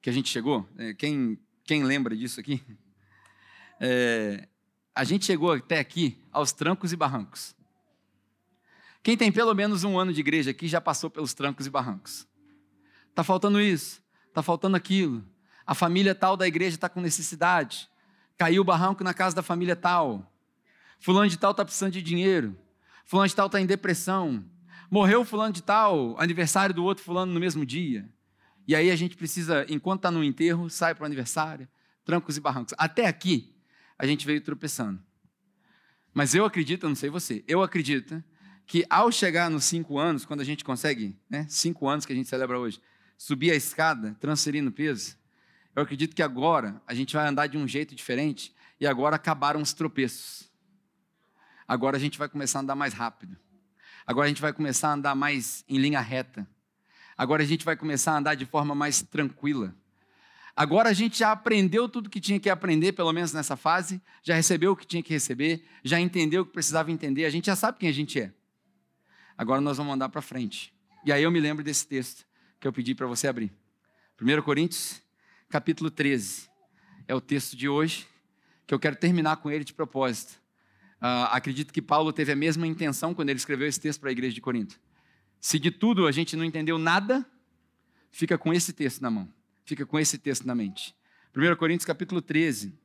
Speaker 1: que a gente chegou, é, quem, quem lembra disso aqui? É, a gente chegou até aqui aos trancos e barrancos. Quem tem pelo menos um ano de igreja aqui já passou pelos trancos e barrancos. Está faltando isso, está faltando aquilo. A família tal da igreja está com necessidade. Caiu o barranco na casa da família tal. Fulano de tal está precisando de dinheiro. Fulano de tal está em depressão. Morreu fulano de tal, aniversário do outro fulano no mesmo dia. E aí a gente precisa, enquanto está no enterro, sai para o aniversário, trancos e barrancos. Até aqui, a gente veio tropeçando. Mas eu acredito, eu não sei você, eu acredito que ao chegar nos cinco anos, quando a gente consegue, né, cinco anos que a gente celebra hoje, subir a escada, transferindo peso, eu acredito que agora a gente vai andar de um jeito diferente e agora acabaram os tropeços. Agora a gente vai começar a andar mais rápido. Agora a gente vai começar a andar mais em linha reta. Agora a gente vai começar a andar de forma mais tranquila. Agora a gente já aprendeu tudo que tinha que aprender, pelo menos nessa fase, já recebeu o que tinha que receber, já entendeu o que precisava entender, a gente já sabe quem a gente é. Agora nós vamos andar para frente. E aí eu me lembro desse texto que eu pedi para você abrir. 1 Coríntios, capítulo 13. É o texto de hoje, que eu quero terminar com ele de propósito. Uh, acredito que Paulo teve a mesma intenção quando ele escreveu esse texto para a igreja de Corinto. Se de tudo a gente não entendeu nada, fica com esse texto na mão, fica com esse texto na mente. 1 Coríntios capítulo 13,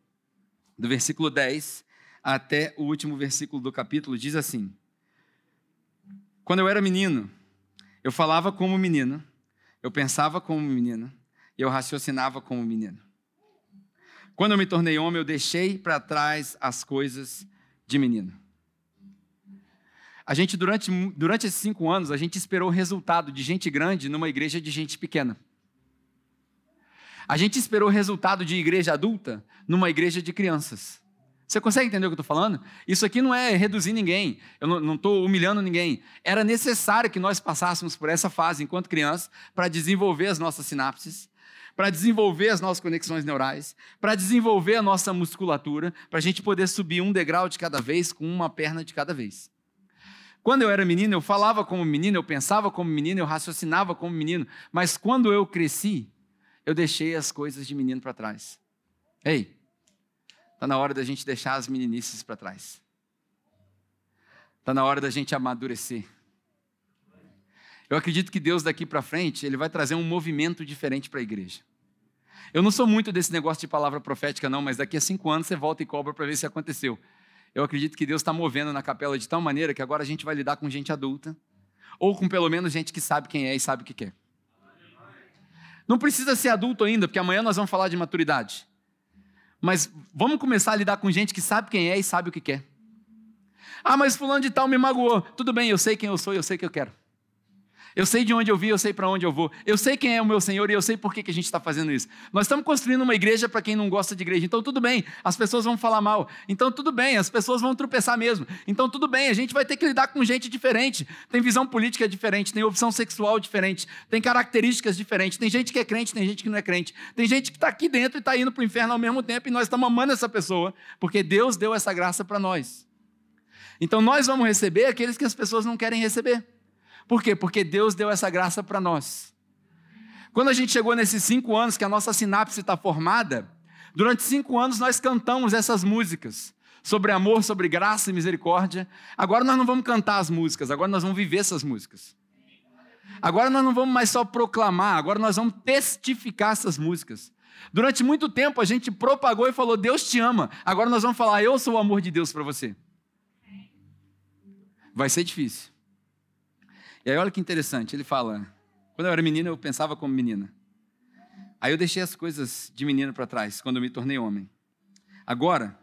Speaker 1: do versículo 10 até o último versículo do capítulo, diz assim: Quando eu era menino, eu falava como menino, eu pensava como menino e eu raciocinava como menino. Quando eu me tornei homem, eu deixei para trás as coisas de menino. A gente, durante, durante esses cinco anos, a gente esperou o resultado de gente grande numa igreja de gente pequena. A gente esperou o resultado de igreja adulta numa igreja de crianças. Você consegue entender o que eu estou falando? Isso aqui não é reduzir ninguém, eu não estou humilhando ninguém. Era necessário que nós passássemos por essa fase enquanto crianças para desenvolver as nossas sinapses, para desenvolver as nossas conexões neurais, para desenvolver a nossa musculatura, para a gente poder subir um degrau de cada vez com uma perna de cada vez. Quando eu era menino, eu falava como menino, eu pensava como menino, eu raciocinava como menino, mas quando eu cresci, eu deixei as coisas de menino para trás. Ei, Está na hora da gente deixar as meninices para trás. Está na hora da gente amadurecer. Eu acredito que Deus daqui para frente, Ele vai trazer um movimento diferente para a igreja. Eu não sou muito desse negócio de palavra profética, não, mas daqui a cinco anos você volta e cobra para ver se aconteceu. Eu acredito que Deus está movendo na capela de tal maneira que agora a gente vai lidar com gente adulta, ou com pelo menos gente que sabe quem é e sabe o que quer. Não precisa ser adulto ainda, porque amanhã nós vamos falar de maturidade. Mas vamos começar a lidar com gente que sabe quem é e sabe o que quer. Ah, mas fulano de tal me magoou. Tudo bem, eu sei quem eu sou e eu sei o que eu quero. Eu sei de onde eu vim, eu sei para onde eu vou. Eu sei quem é o meu Senhor e eu sei por que, que a gente está fazendo isso. Nós estamos construindo uma igreja para quem não gosta de igreja. Então tudo bem, as pessoas vão falar mal. Então tudo bem, as pessoas vão tropeçar mesmo. Então tudo bem, a gente vai ter que lidar com gente diferente. Tem visão política diferente, tem opção sexual diferente, tem características diferentes. Tem gente que é crente, tem gente que não é crente. Tem gente que está aqui dentro e está indo para o inferno ao mesmo tempo e nós estamos amando essa pessoa porque Deus deu essa graça para nós. Então nós vamos receber aqueles que as pessoas não querem receber. Por quê? Porque Deus deu essa graça para nós. Quando a gente chegou nesses cinco anos que a nossa sinapse está formada, durante cinco anos nós cantamos essas músicas sobre amor, sobre graça e misericórdia. Agora nós não vamos cantar as músicas, agora nós vamos viver essas músicas. Agora nós não vamos mais só proclamar, agora nós vamos testificar essas músicas. Durante muito tempo a gente propagou e falou: Deus te ama. Agora nós vamos falar: Eu sou o amor de Deus para você. Vai ser difícil. E aí olha que interessante, ele fala, quando eu era menina eu pensava como menina. Aí eu deixei as coisas de menino para trás, quando eu me tornei homem. Agora,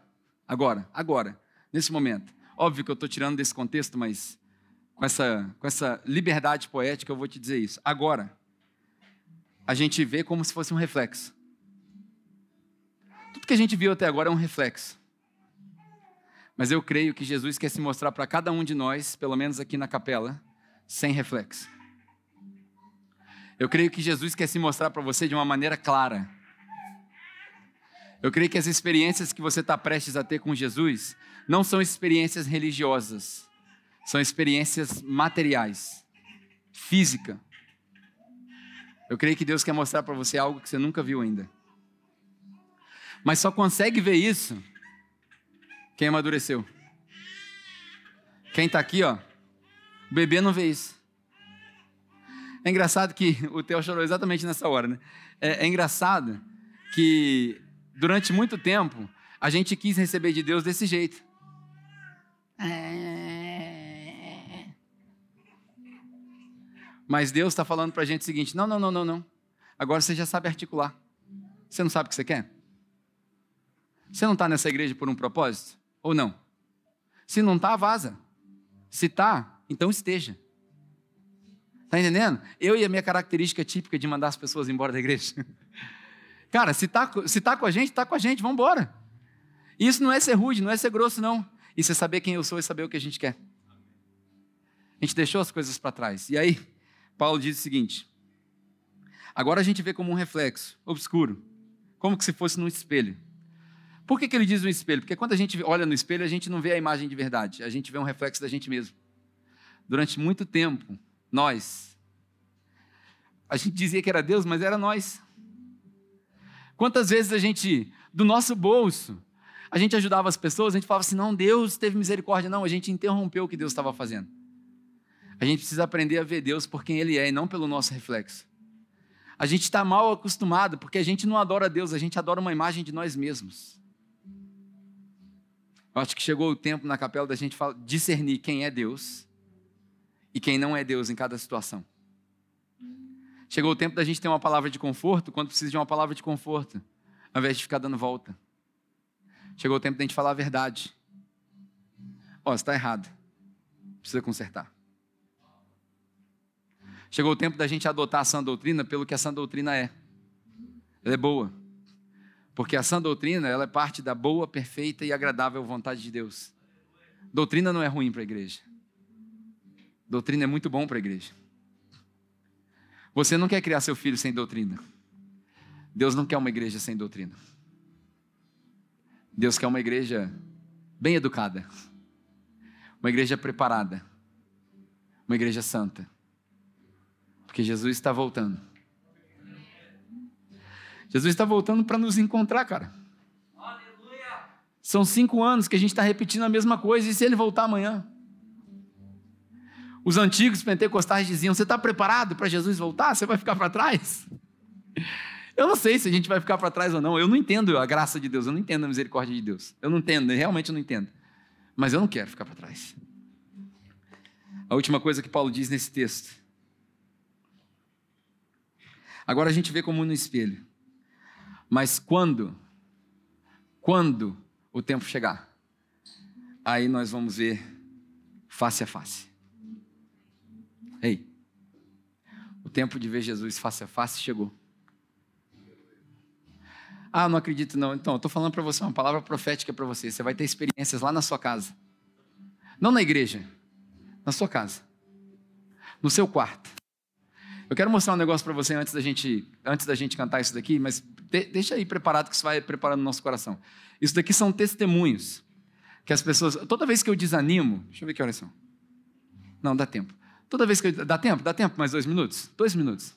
Speaker 1: agora, agora, nesse momento. Óbvio que eu estou tirando desse contexto, mas com essa, com essa liberdade poética eu vou te dizer isso. Agora, a gente vê como se fosse um reflexo. Tudo que a gente viu até agora é um reflexo. Mas eu creio que Jesus quer se mostrar para cada um de nós, pelo menos aqui na capela, sem reflexo. Eu creio que Jesus quer se mostrar para você de uma maneira clara. Eu creio que as experiências que você está prestes a ter com Jesus não são experiências religiosas, são experiências materiais, física. Eu creio que Deus quer mostrar para você algo que você nunca viu ainda. Mas só consegue ver isso quem amadureceu. Quem está aqui, ó, o bebê não vê isso. É engraçado que (laughs) o Theo chorou exatamente nessa hora, né? É, é engraçado que durante muito tempo a gente quis receber de Deus desse jeito. Mas Deus está falando para a gente o seguinte: não, não, não, não, não. Agora você já sabe articular. Você não sabe o que você quer? Você não está nessa igreja por um propósito? Ou não? Se não está, vaza. Se está, então esteja. Está entendendo? Eu e a minha característica típica de mandar as pessoas embora da igreja. (laughs) Cara, se está se tá com a gente, está com a gente, vamos embora. Isso não é ser rude, não é ser grosso, não. Isso é saber quem eu sou e saber o que a gente quer. A gente deixou as coisas para trás. E aí, Paulo diz o seguinte: agora a gente vê como um reflexo obscuro, como se fosse num espelho. Por que, que ele diz um espelho? Porque quando a gente olha no espelho, a gente não vê a imagem de verdade, a gente vê um reflexo da gente mesmo durante muito tempo, nós, a gente dizia que era Deus, mas era nós. Quantas vezes a gente, do nosso bolso, a gente ajudava as pessoas, a gente falava assim: não, Deus teve misericórdia. Não, a gente interrompeu o que Deus estava fazendo. A gente precisa aprender a ver Deus por quem Ele é e não pelo nosso reflexo. A gente está mal acostumado porque a gente não adora Deus, a gente adora uma imagem de nós mesmos. Eu acho que chegou o tempo na capela da gente discernir quem é Deus e quem não é Deus em cada situação. Chegou o tempo da gente ter uma palavra de conforto quando precisa de uma palavra de conforto, ao invés de ficar dando volta. Chegou o tempo da gente falar a verdade. Ó, oh, está errado. Precisa consertar. Chegou o tempo da gente adotar a sã doutrina pelo que a sã doutrina é. Ela é boa. Porque a sã doutrina, ela é parte da boa, perfeita e agradável vontade de Deus. Doutrina não é ruim para a igreja. Doutrina é muito bom para a igreja. Você não quer criar seu filho sem doutrina. Deus não quer uma igreja sem doutrina. Deus quer uma igreja bem educada, uma igreja preparada, uma igreja santa. Porque Jesus está voltando. Jesus está voltando para nos encontrar, cara. São cinco anos que a gente está repetindo a mesma coisa, e se ele voltar amanhã? Os antigos pentecostais diziam: Você está preparado para Jesus voltar? Você vai ficar para trás? (laughs) Eu não sei se a gente vai ficar para trás ou não. Eu não entendo a graça de Deus, eu não entendo a misericórdia de Deus. Eu não entendo, realmente eu não entendo. Mas eu não quero ficar para trás. A última coisa que Paulo diz nesse texto. Agora a gente vê como no espelho. Mas quando, Quando o tempo chegar, aí nós vamos ver face a face. Ei, o tempo de ver Jesus face a face chegou. Ah, não acredito não. Então, estou falando para você uma palavra profética para você. Você vai ter experiências lá na sua casa. Não na igreja, na sua casa. No seu quarto. Eu quero mostrar um negócio para você antes da gente, antes da gente cantar isso daqui, mas de, deixa aí preparado que isso vai preparando o nosso coração. Isso daqui são testemunhos que as pessoas, toda vez que eu desanimo, deixa eu ver que horas são. Não, dá tempo. Toda vez que eu, dá tempo, dá tempo, mais dois minutos, dois minutos.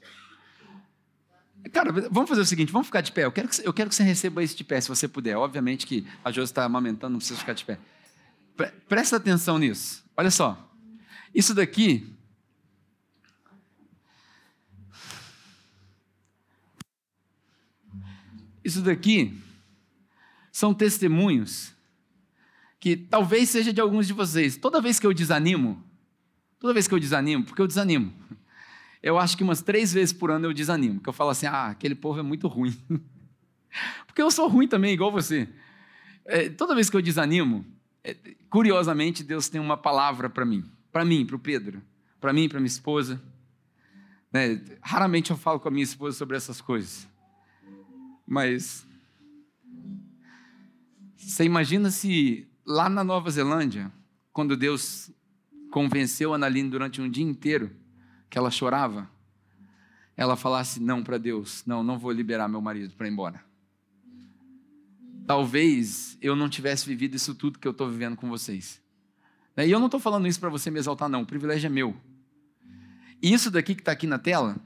Speaker 1: Cara, vamos fazer o seguinte, vamos ficar de pé. Eu quero que, eu quero que você receba isso de pé, se você puder. Obviamente que a Josi está amamentando, não precisa ficar de pé. Presta atenção nisso. Olha só. Isso daqui. Isso daqui são testemunhos que talvez seja de alguns de vocês. Toda vez que eu desanimo, toda vez que eu desanimo, porque eu desanimo, eu acho que umas três vezes por ano eu desanimo, que eu falo assim, ah, aquele povo é muito ruim. (laughs) porque eu sou ruim também, igual você. É, toda vez que eu desanimo, é, curiosamente, Deus tem uma palavra para mim, para mim, para o Pedro, para mim, para minha esposa. Né? Raramente eu falo com a minha esposa sobre essas coisas, mas você imagina se lá na Nova Zelândia, quando Deus convenceu a Analine durante um dia inteiro que ela chorava, ela falasse não para Deus: não, não vou liberar meu marido para ir embora. Talvez eu não tivesse vivido isso tudo que eu estou vivendo com vocês. E eu não estou falando isso para você me exaltar, não, o privilégio é meu. E isso daqui que está aqui na tela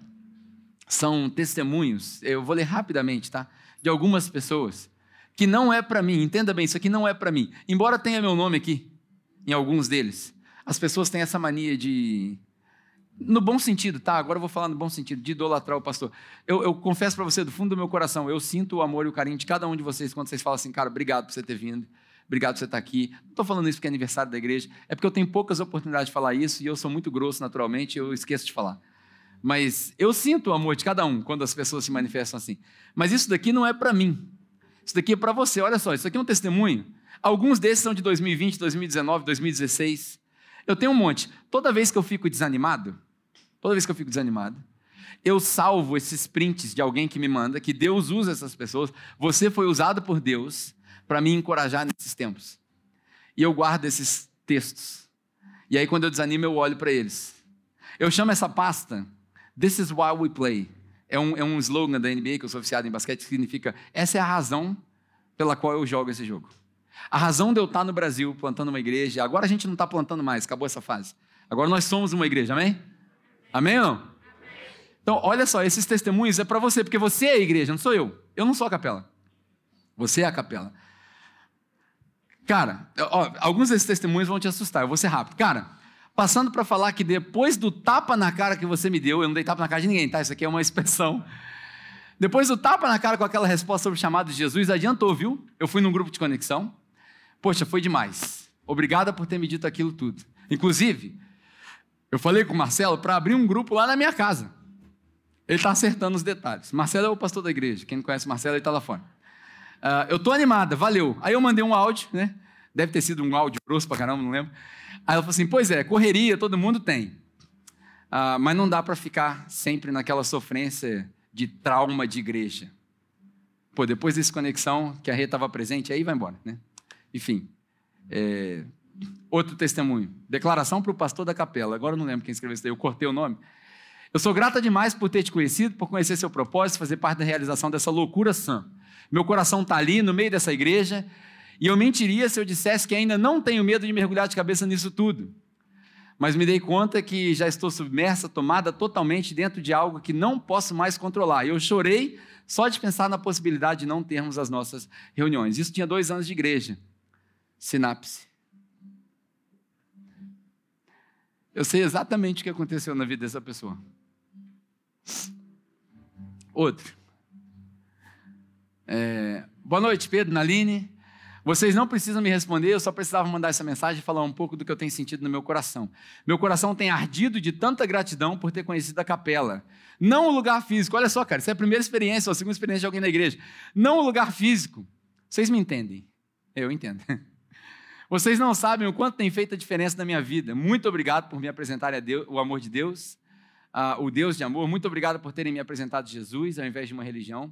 Speaker 1: são testemunhos, eu vou ler rapidamente, tá? De algumas pessoas que não é para mim, entenda bem, isso aqui não é para mim. Embora tenha meu nome aqui, em alguns deles, as pessoas têm essa mania de no bom sentido, tá? Agora eu vou falar no bom sentido, de idolatrar o pastor. Eu, eu confesso para você, do fundo do meu coração, eu sinto o amor e o carinho de cada um de vocês quando vocês falam assim, cara, obrigado por você ter vindo, obrigado por você estar aqui. Não estou falando isso porque é aniversário da igreja, é porque eu tenho poucas oportunidades de falar isso e eu sou muito grosso naturalmente, eu esqueço de falar. Mas eu sinto o amor de cada um quando as pessoas se manifestam assim. Mas isso daqui não é para mim. Isso daqui é para você. Olha só, isso aqui é um testemunho. Alguns desses são de 2020, 2019, 2016. Eu tenho um monte. Toda vez que eu fico desanimado, toda vez que eu fico desanimado, eu salvo esses prints de alguém que me manda, que Deus usa essas pessoas. Você foi usado por Deus para me encorajar nesses tempos. E eu guardo esses textos. E aí, quando eu desanimo, eu olho para eles. Eu chamo essa pasta This is why we play. É um, é um slogan da NBA, que eu sou oficiado em basquete, que significa essa é a razão pela qual eu jogo esse jogo. A razão de eu estar no Brasil plantando uma igreja, agora a gente não está plantando mais, acabou essa fase. Agora nós somos uma igreja, amém? Amém ou não? Então, olha só, esses testemunhos é para você, porque você é a igreja, não sou eu. Eu não sou a capela. Você é a capela. Cara, ó, alguns desses testemunhos vão te assustar, eu vou ser rápido. Cara, passando para falar que depois do tapa na cara que você me deu, eu não dei tapa na cara de ninguém, tá? Isso aqui é uma expressão. Depois do tapa na cara com aquela resposta sobre o chamado de Jesus, adiantou, viu? Eu fui num grupo de conexão. Poxa, foi demais. Obrigada por ter me dito aquilo tudo. Inclusive, eu falei com o Marcelo para abrir um grupo lá na minha casa. Ele está acertando os detalhes. Marcelo é o pastor da igreja. Quem não conhece Marcelo, ele está lá fora. Uh, eu estou animada, valeu. Aí eu mandei um áudio, né? Deve ter sido um áudio grosso para caramba, não lembro. Aí ela falou assim: Pois é, correria todo mundo tem. Uh, mas não dá para ficar sempre naquela sofrência de trauma de igreja. Pô, depois dessa conexão, que a Rê estava presente, aí vai embora, né? Enfim. É... Outro testemunho. Declaração para o pastor da capela. Agora eu não lembro quem escreveu isso daí, eu cortei o nome. Eu sou grata demais por ter te conhecido, por conhecer seu propósito, fazer parte da realização dessa loucura sã. Meu coração está ali, no meio dessa igreja, e eu mentiria se eu dissesse que ainda não tenho medo de mergulhar de cabeça nisso tudo. Mas me dei conta que já estou submersa, tomada totalmente dentro de algo que não posso mais controlar. Eu chorei só de pensar na possibilidade de não termos as nossas reuniões. Isso tinha dois anos de igreja. Sinapse. Eu sei exatamente o que aconteceu na vida dessa pessoa. Outro. É, boa noite, Pedro, Naline. Vocês não precisam me responder, eu só precisava mandar essa mensagem e falar um pouco do que eu tenho sentido no meu coração. Meu coração tem ardido de tanta gratidão por ter conhecido a capela. Não o lugar físico, olha só, cara, isso é a primeira experiência, ou a segunda experiência de alguém na igreja. Não o lugar físico, Vocês me entendem? Eu entendo. (laughs) Vocês não sabem o quanto tem feito a diferença na minha vida. Muito obrigado por me apresentar a Deus, o amor de Deus, uh, o Deus de amor. Muito obrigado por terem me apresentado Jesus ao invés de uma religião.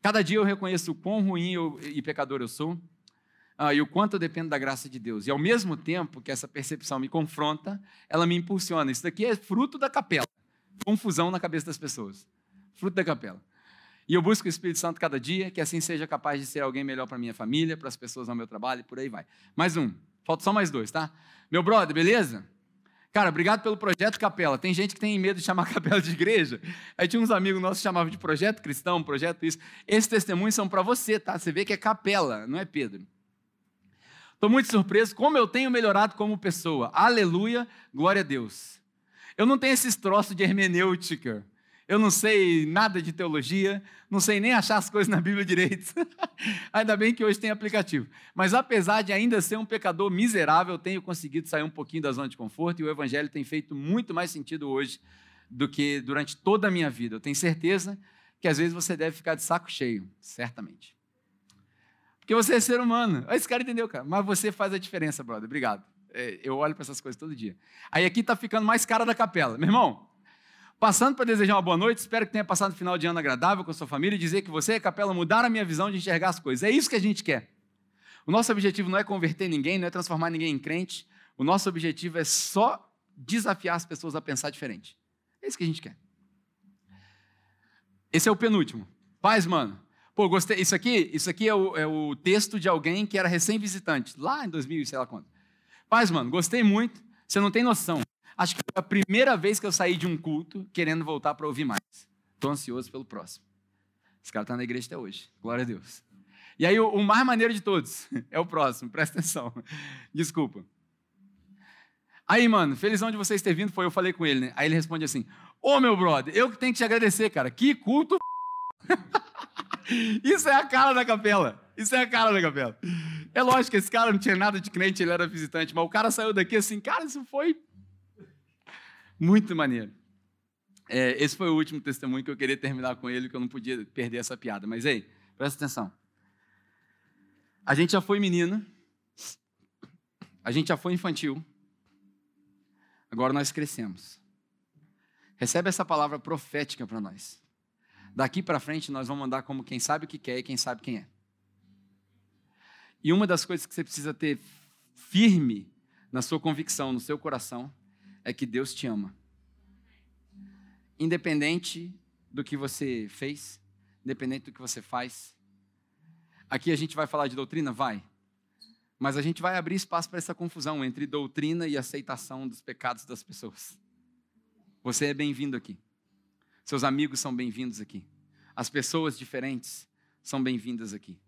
Speaker 1: Cada dia eu reconheço o quão ruim eu, e pecador eu sou uh, e o quanto eu dependo da graça de Deus. E ao mesmo tempo que essa percepção me confronta, ela me impulsiona. Isso daqui é fruto da capela. Confusão na cabeça das pessoas. Fruto da capela. E eu busco o Espírito Santo cada dia, que assim seja capaz de ser alguém melhor para minha família, para as pessoas ao meu trabalho e por aí vai. Mais um. Falta só mais dois, tá? Meu brother, beleza? Cara, obrigado pelo projeto Capela. Tem gente que tem medo de chamar (laughs) capela de igreja. Aí tinha uns amigos nossos que chamavam de projeto cristão, projeto isso. Esses testemunhos são para você, tá? Você vê que é capela, não é Pedro. Estou muito surpreso como eu tenho melhorado como pessoa. Aleluia, glória a Deus. Eu não tenho esses troços de hermenêutica eu não sei nada de teologia, não sei nem achar as coisas na Bíblia direito. (laughs) ainda bem que hoje tem aplicativo. Mas apesar de ainda ser um pecador miserável, eu tenho conseguido sair um pouquinho da zona de conforto e o Evangelho tem feito muito mais sentido hoje do que durante toda a minha vida. Eu tenho certeza que às vezes você deve ficar de saco cheio, certamente. Porque você é ser humano. Esse cara entendeu, cara. Mas você faz a diferença, brother. Obrigado. É, eu olho para essas coisas todo dia. Aí aqui está ficando mais cara da capela. Meu irmão, Passando para desejar uma boa noite, espero que tenha passado um final de ano agradável com a sua família e dizer que você e a capela mudaram a minha visão de enxergar as coisas. É isso que a gente quer. O nosso objetivo não é converter ninguém, não é transformar ninguém em crente. O nosso objetivo é só desafiar as pessoas a pensar diferente. É isso que a gente quer. Esse é o penúltimo. Paz, mano. Pô, gostei. Isso aqui, isso aqui é o, é o texto de alguém que era recém-visitante, lá em 2000, sei lá quando. Paz, mano, gostei muito. Você não tem noção. Acho que foi a primeira vez que eu saí de um culto querendo voltar para ouvir mais. Estou ansioso pelo próximo. Esse cara está na igreja até hoje. Glória a Deus. E aí, o, mais maneiro de todos (laughs) é o próximo, presta atenção. Desculpa. Aí, mano, felizão de vocês ter vindo, foi eu falei com ele, né? Aí ele responde assim: Ô meu brother, eu que tenho que te agradecer, cara. Que culto. (laughs) Isso é a cara da capela. Isso é a cara da capela. É lógico que esse cara não tinha nada de crente, ele era visitante, mas o cara saiu daqui assim, cara, isso foi muito maneiro. É, esse foi o último testemunho que eu queria terminar com ele, que eu não podia perder essa piada. Mas, ei, presta atenção. A gente já foi menino, a gente já foi infantil, agora nós crescemos. Recebe essa palavra profética para nós. Daqui para frente nós vamos andar como quem sabe o que quer e quem sabe quem é. E uma das coisas que você precisa ter firme na sua convicção, no seu coração, é que Deus te ama. Independente do que você fez, independente do que você faz. Aqui a gente vai falar de doutrina? Vai. Mas a gente vai abrir espaço para essa confusão entre doutrina e aceitação dos pecados das pessoas. Você é bem-vindo aqui. Seus amigos são bem-vindos aqui. As pessoas diferentes são bem-vindas aqui.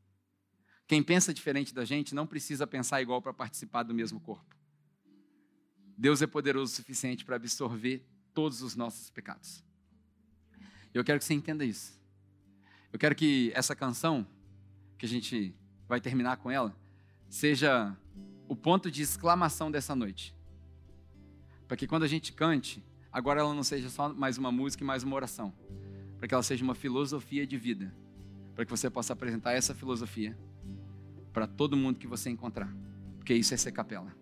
Speaker 1: Quem pensa diferente da gente não precisa pensar igual para participar do mesmo corpo. Deus é poderoso o suficiente para absorver todos os nossos pecados. Eu quero que você entenda isso. Eu quero que essa canção, que a gente vai terminar com ela, seja o ponto de exclamação dessa noite. Para que quando a gente cante, agora ela não seja só mais uma música e mais uma oração. Para que ela seja uma filosofia de vida. Para que você possa apresentar essa filosofia para todo mundo que você encontrar. Porque isso é ser capela.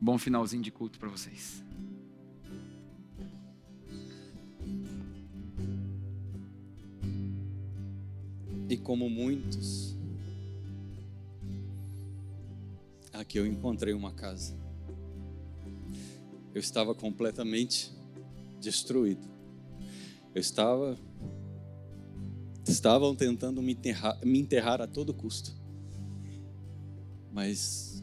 Speaker 1: Bom finalzinho de culto para vocês.
Speaker 2: E como muitos, aqui eu encontrei uma casa. Eu estava completamente destruído. Eu estava estavam tentando me enterrar, me enterrar a todo custo. Mas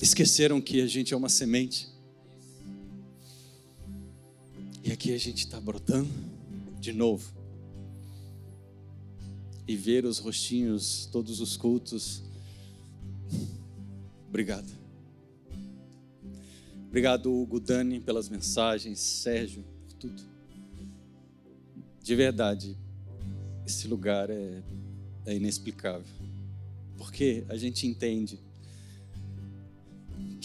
Speaker 2: Esqueceram que a gente é uma semente. E aqui a gente está brotando de novo. E ver os rostinhos, todos os cultos. Obrigado. Obrigado, Hugo Dani, pelas mensagens, Sérgio, por tudo. De verdade, esse lugar é, é inexplicável. Porque a gente entende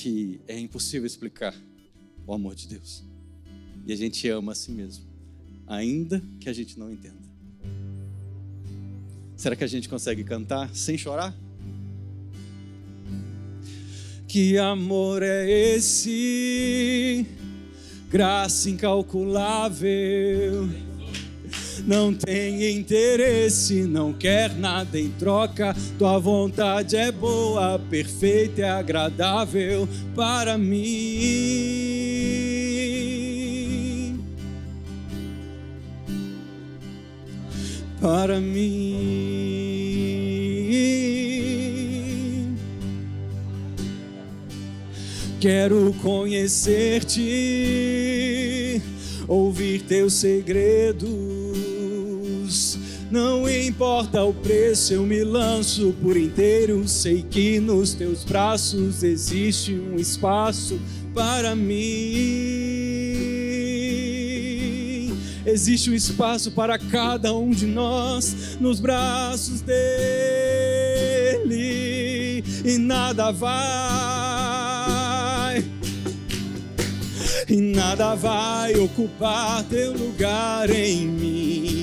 Speaker 2: que é impossível explicar o amor de Deus. E a gente ama a si mesmo, ainda que a gente não entenda. Será que a gente consegue cantar sem chorar? Que amor é esse? Graça incalculável. Não tem interesse, não quer nada em troca. Tua vontade é boa, perfeita e agradável para mim. Para mim. Quero conhecer-te, ouvir teus segredos não importa o preço, eu me lanço por inteiro. Sei que nos teus braços existe um espaço para mim. Existe um espaço para cada um de nós nos braços dele, e nada vai, e nada vai ocupar teu lugar em mim.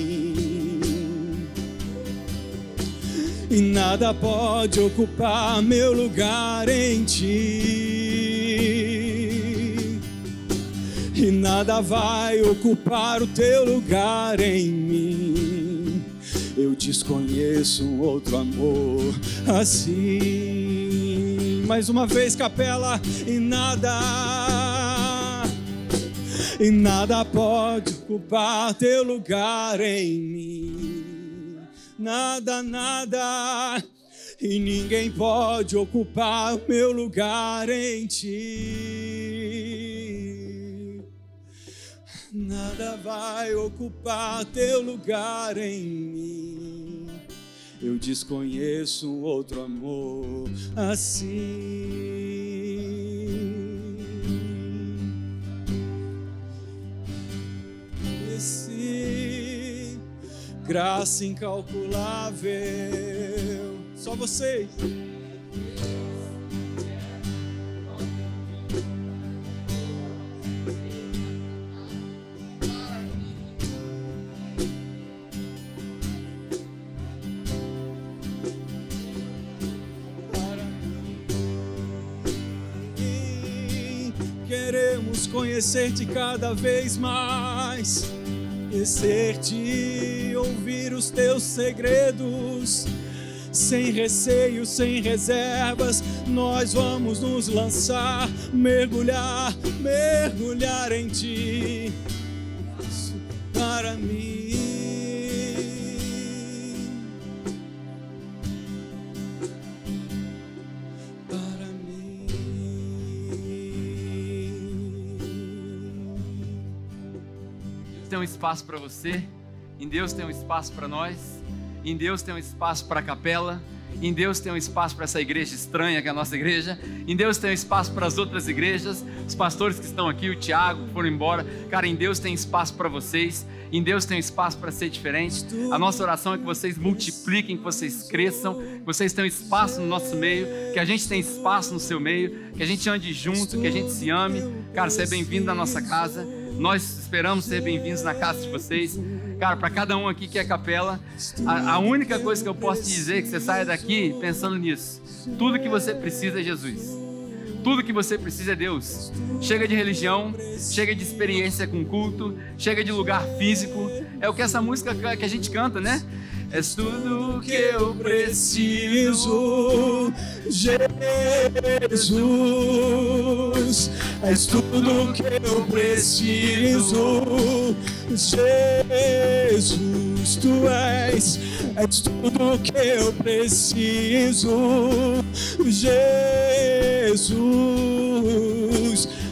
Speaker 2: E nada pode ocupar meu lugar em ti. E nada vai ocupar o teu lugar em mim. Eu desconheço um outro amor assim. Mais uma vez, capela, e nada, e nada pode ocupar teu lugar em mim nada, nada, e ninguém pode ocupar meu lugar em ti. Nada vai ocupar teu lugar em mim. Eu desconheço um outro amor assim. Graça incalculável. Só vocês. Queremos conhecer-te cada vez mais, conhecer-te ouvir os teus segredos. Sem receio, sem reservas, nós vamos nos lançar, mergulhar, mergulhar em ti. Para mim.
Speaker 1: Tem um espaço para você. Em Deus tem um espaço para nós. Em Deus tem um espaço para a capela. Em Deus tem um espaço para essa igreja estranha que é a nossa igreja. Em Deus tem um espaço para as outras igrejas. Os pastores que estão aqui, o Tiago, foram embora. Cara, em Deus tem espaço para vocês. Em Deus tem espaço para ser diferente. A nossa oração é que vocês multipliquem, que vocês cresçam, que vocês tenham espaço no nosso meio, que a gente tenha espaço no seu meio, que a gente ande junto, que a gente se ame. Cara, você é bem-vindo na nossa casa. Nós esperamos ser bem-vindos na casa de vocês. Cara, para cada um aqui que é capela, a, a, única coisa que eu posso te dizer é que você saia daqui pensando nisso. Tudo que você precisa é Jesus. Tudo que você precisa é Deus. Chega de religião, chega de experiência com culto, chega de lugar físico. É o que essa música que a gente canta, né? És tudo que eu preciso, Jesus. És tudo que eu preciso, Jesus. Tu és, és tudo que eu preciso, Jesus.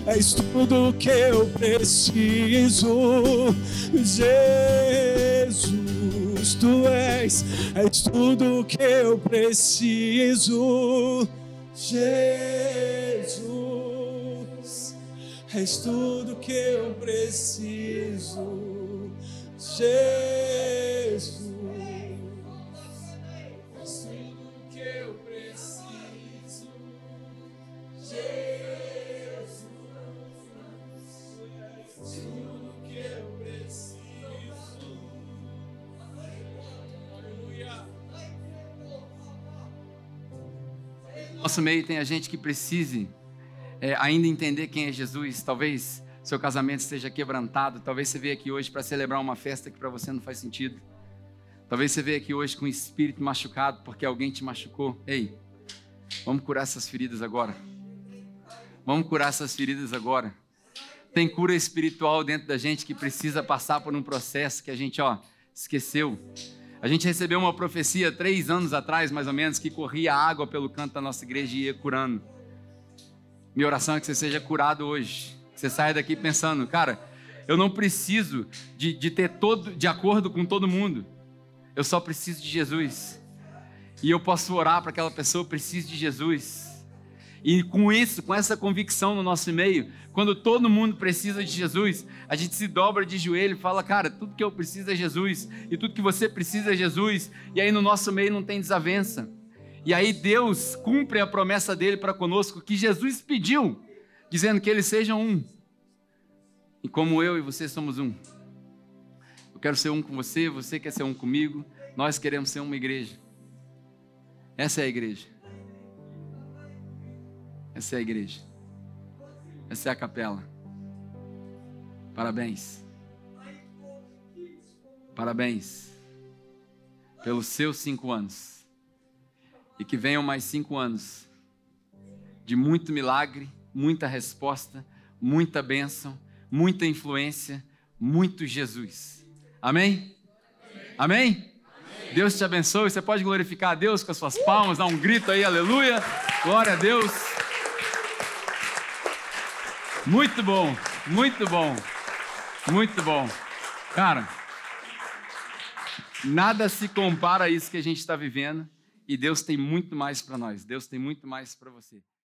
Speaker 1: És tudo que eu preciso, Jesus tu és, és tudo que eu preciso, Jesus. És tudo que eu preciso, Jesus. Nosso meio tem a gente que precise é, ainda entender quem é Jesus. Talvez seu casamento esteja quebrantado. Talvez você veja aqui hoje para celebrar uma festa que para você não faz sentido. Talvez você veja aqui hoje com o espírito machucado porque alguém te machucou. Ei, vamos curar essas feridas agora. Vamos curar essas feridas agora. Tem cura espiritual dentro da gente que precisa passar por um processo que a gente, ó, esqueceu. A gente recebeu uma profecia três anos atrás, mais ou menos, que corria água pelo canto da nossa igreja e ia curando. Minha oração é que você seja curado hoje. Que você saia daqui pensando, cara, eu não preciso de, de ter todo, de acordo com todo mundo. Eu só preciso de Jesus. E eu posso orar para aquela pessoa, preciso de Jesus. E com isso, com essa convicção no nosso meio, quando todo mundo precisa de Jesus, a gente se dobra de joelho e fala, cara, tudo que eu preciso é Jesus, e tudo que você precisa é Jesus, e aí no nosso meio não tem desavença. E aí Deus cumpre a promessa dele para conosco, que Jesus pediu, dizendo que eles sejam um. E como eu e você somos um. Eu quero ser um com você, você quer ser um comigo, nós queremos ser uma igreja. Essa é a igreja. Essa é a igreja. Essa é a capela. Parabéns. Parabéns pelos seus cinco anos. E que venham mais cinco anos de muito milagre, muita resposta, muita bênção, muita influência, muito Jesus. Amém? Amém? Amém? Deus te abençoe. Você pode glorificar a Deus com as suas palmas, dar um grito aí, aleluia. Glória a Deus. Muito bom, muito bom, muito bom. Cara, nada se compara a isso que a gente está vivendo e Deus tem muito mais para nós. Deus tem muito mais para você.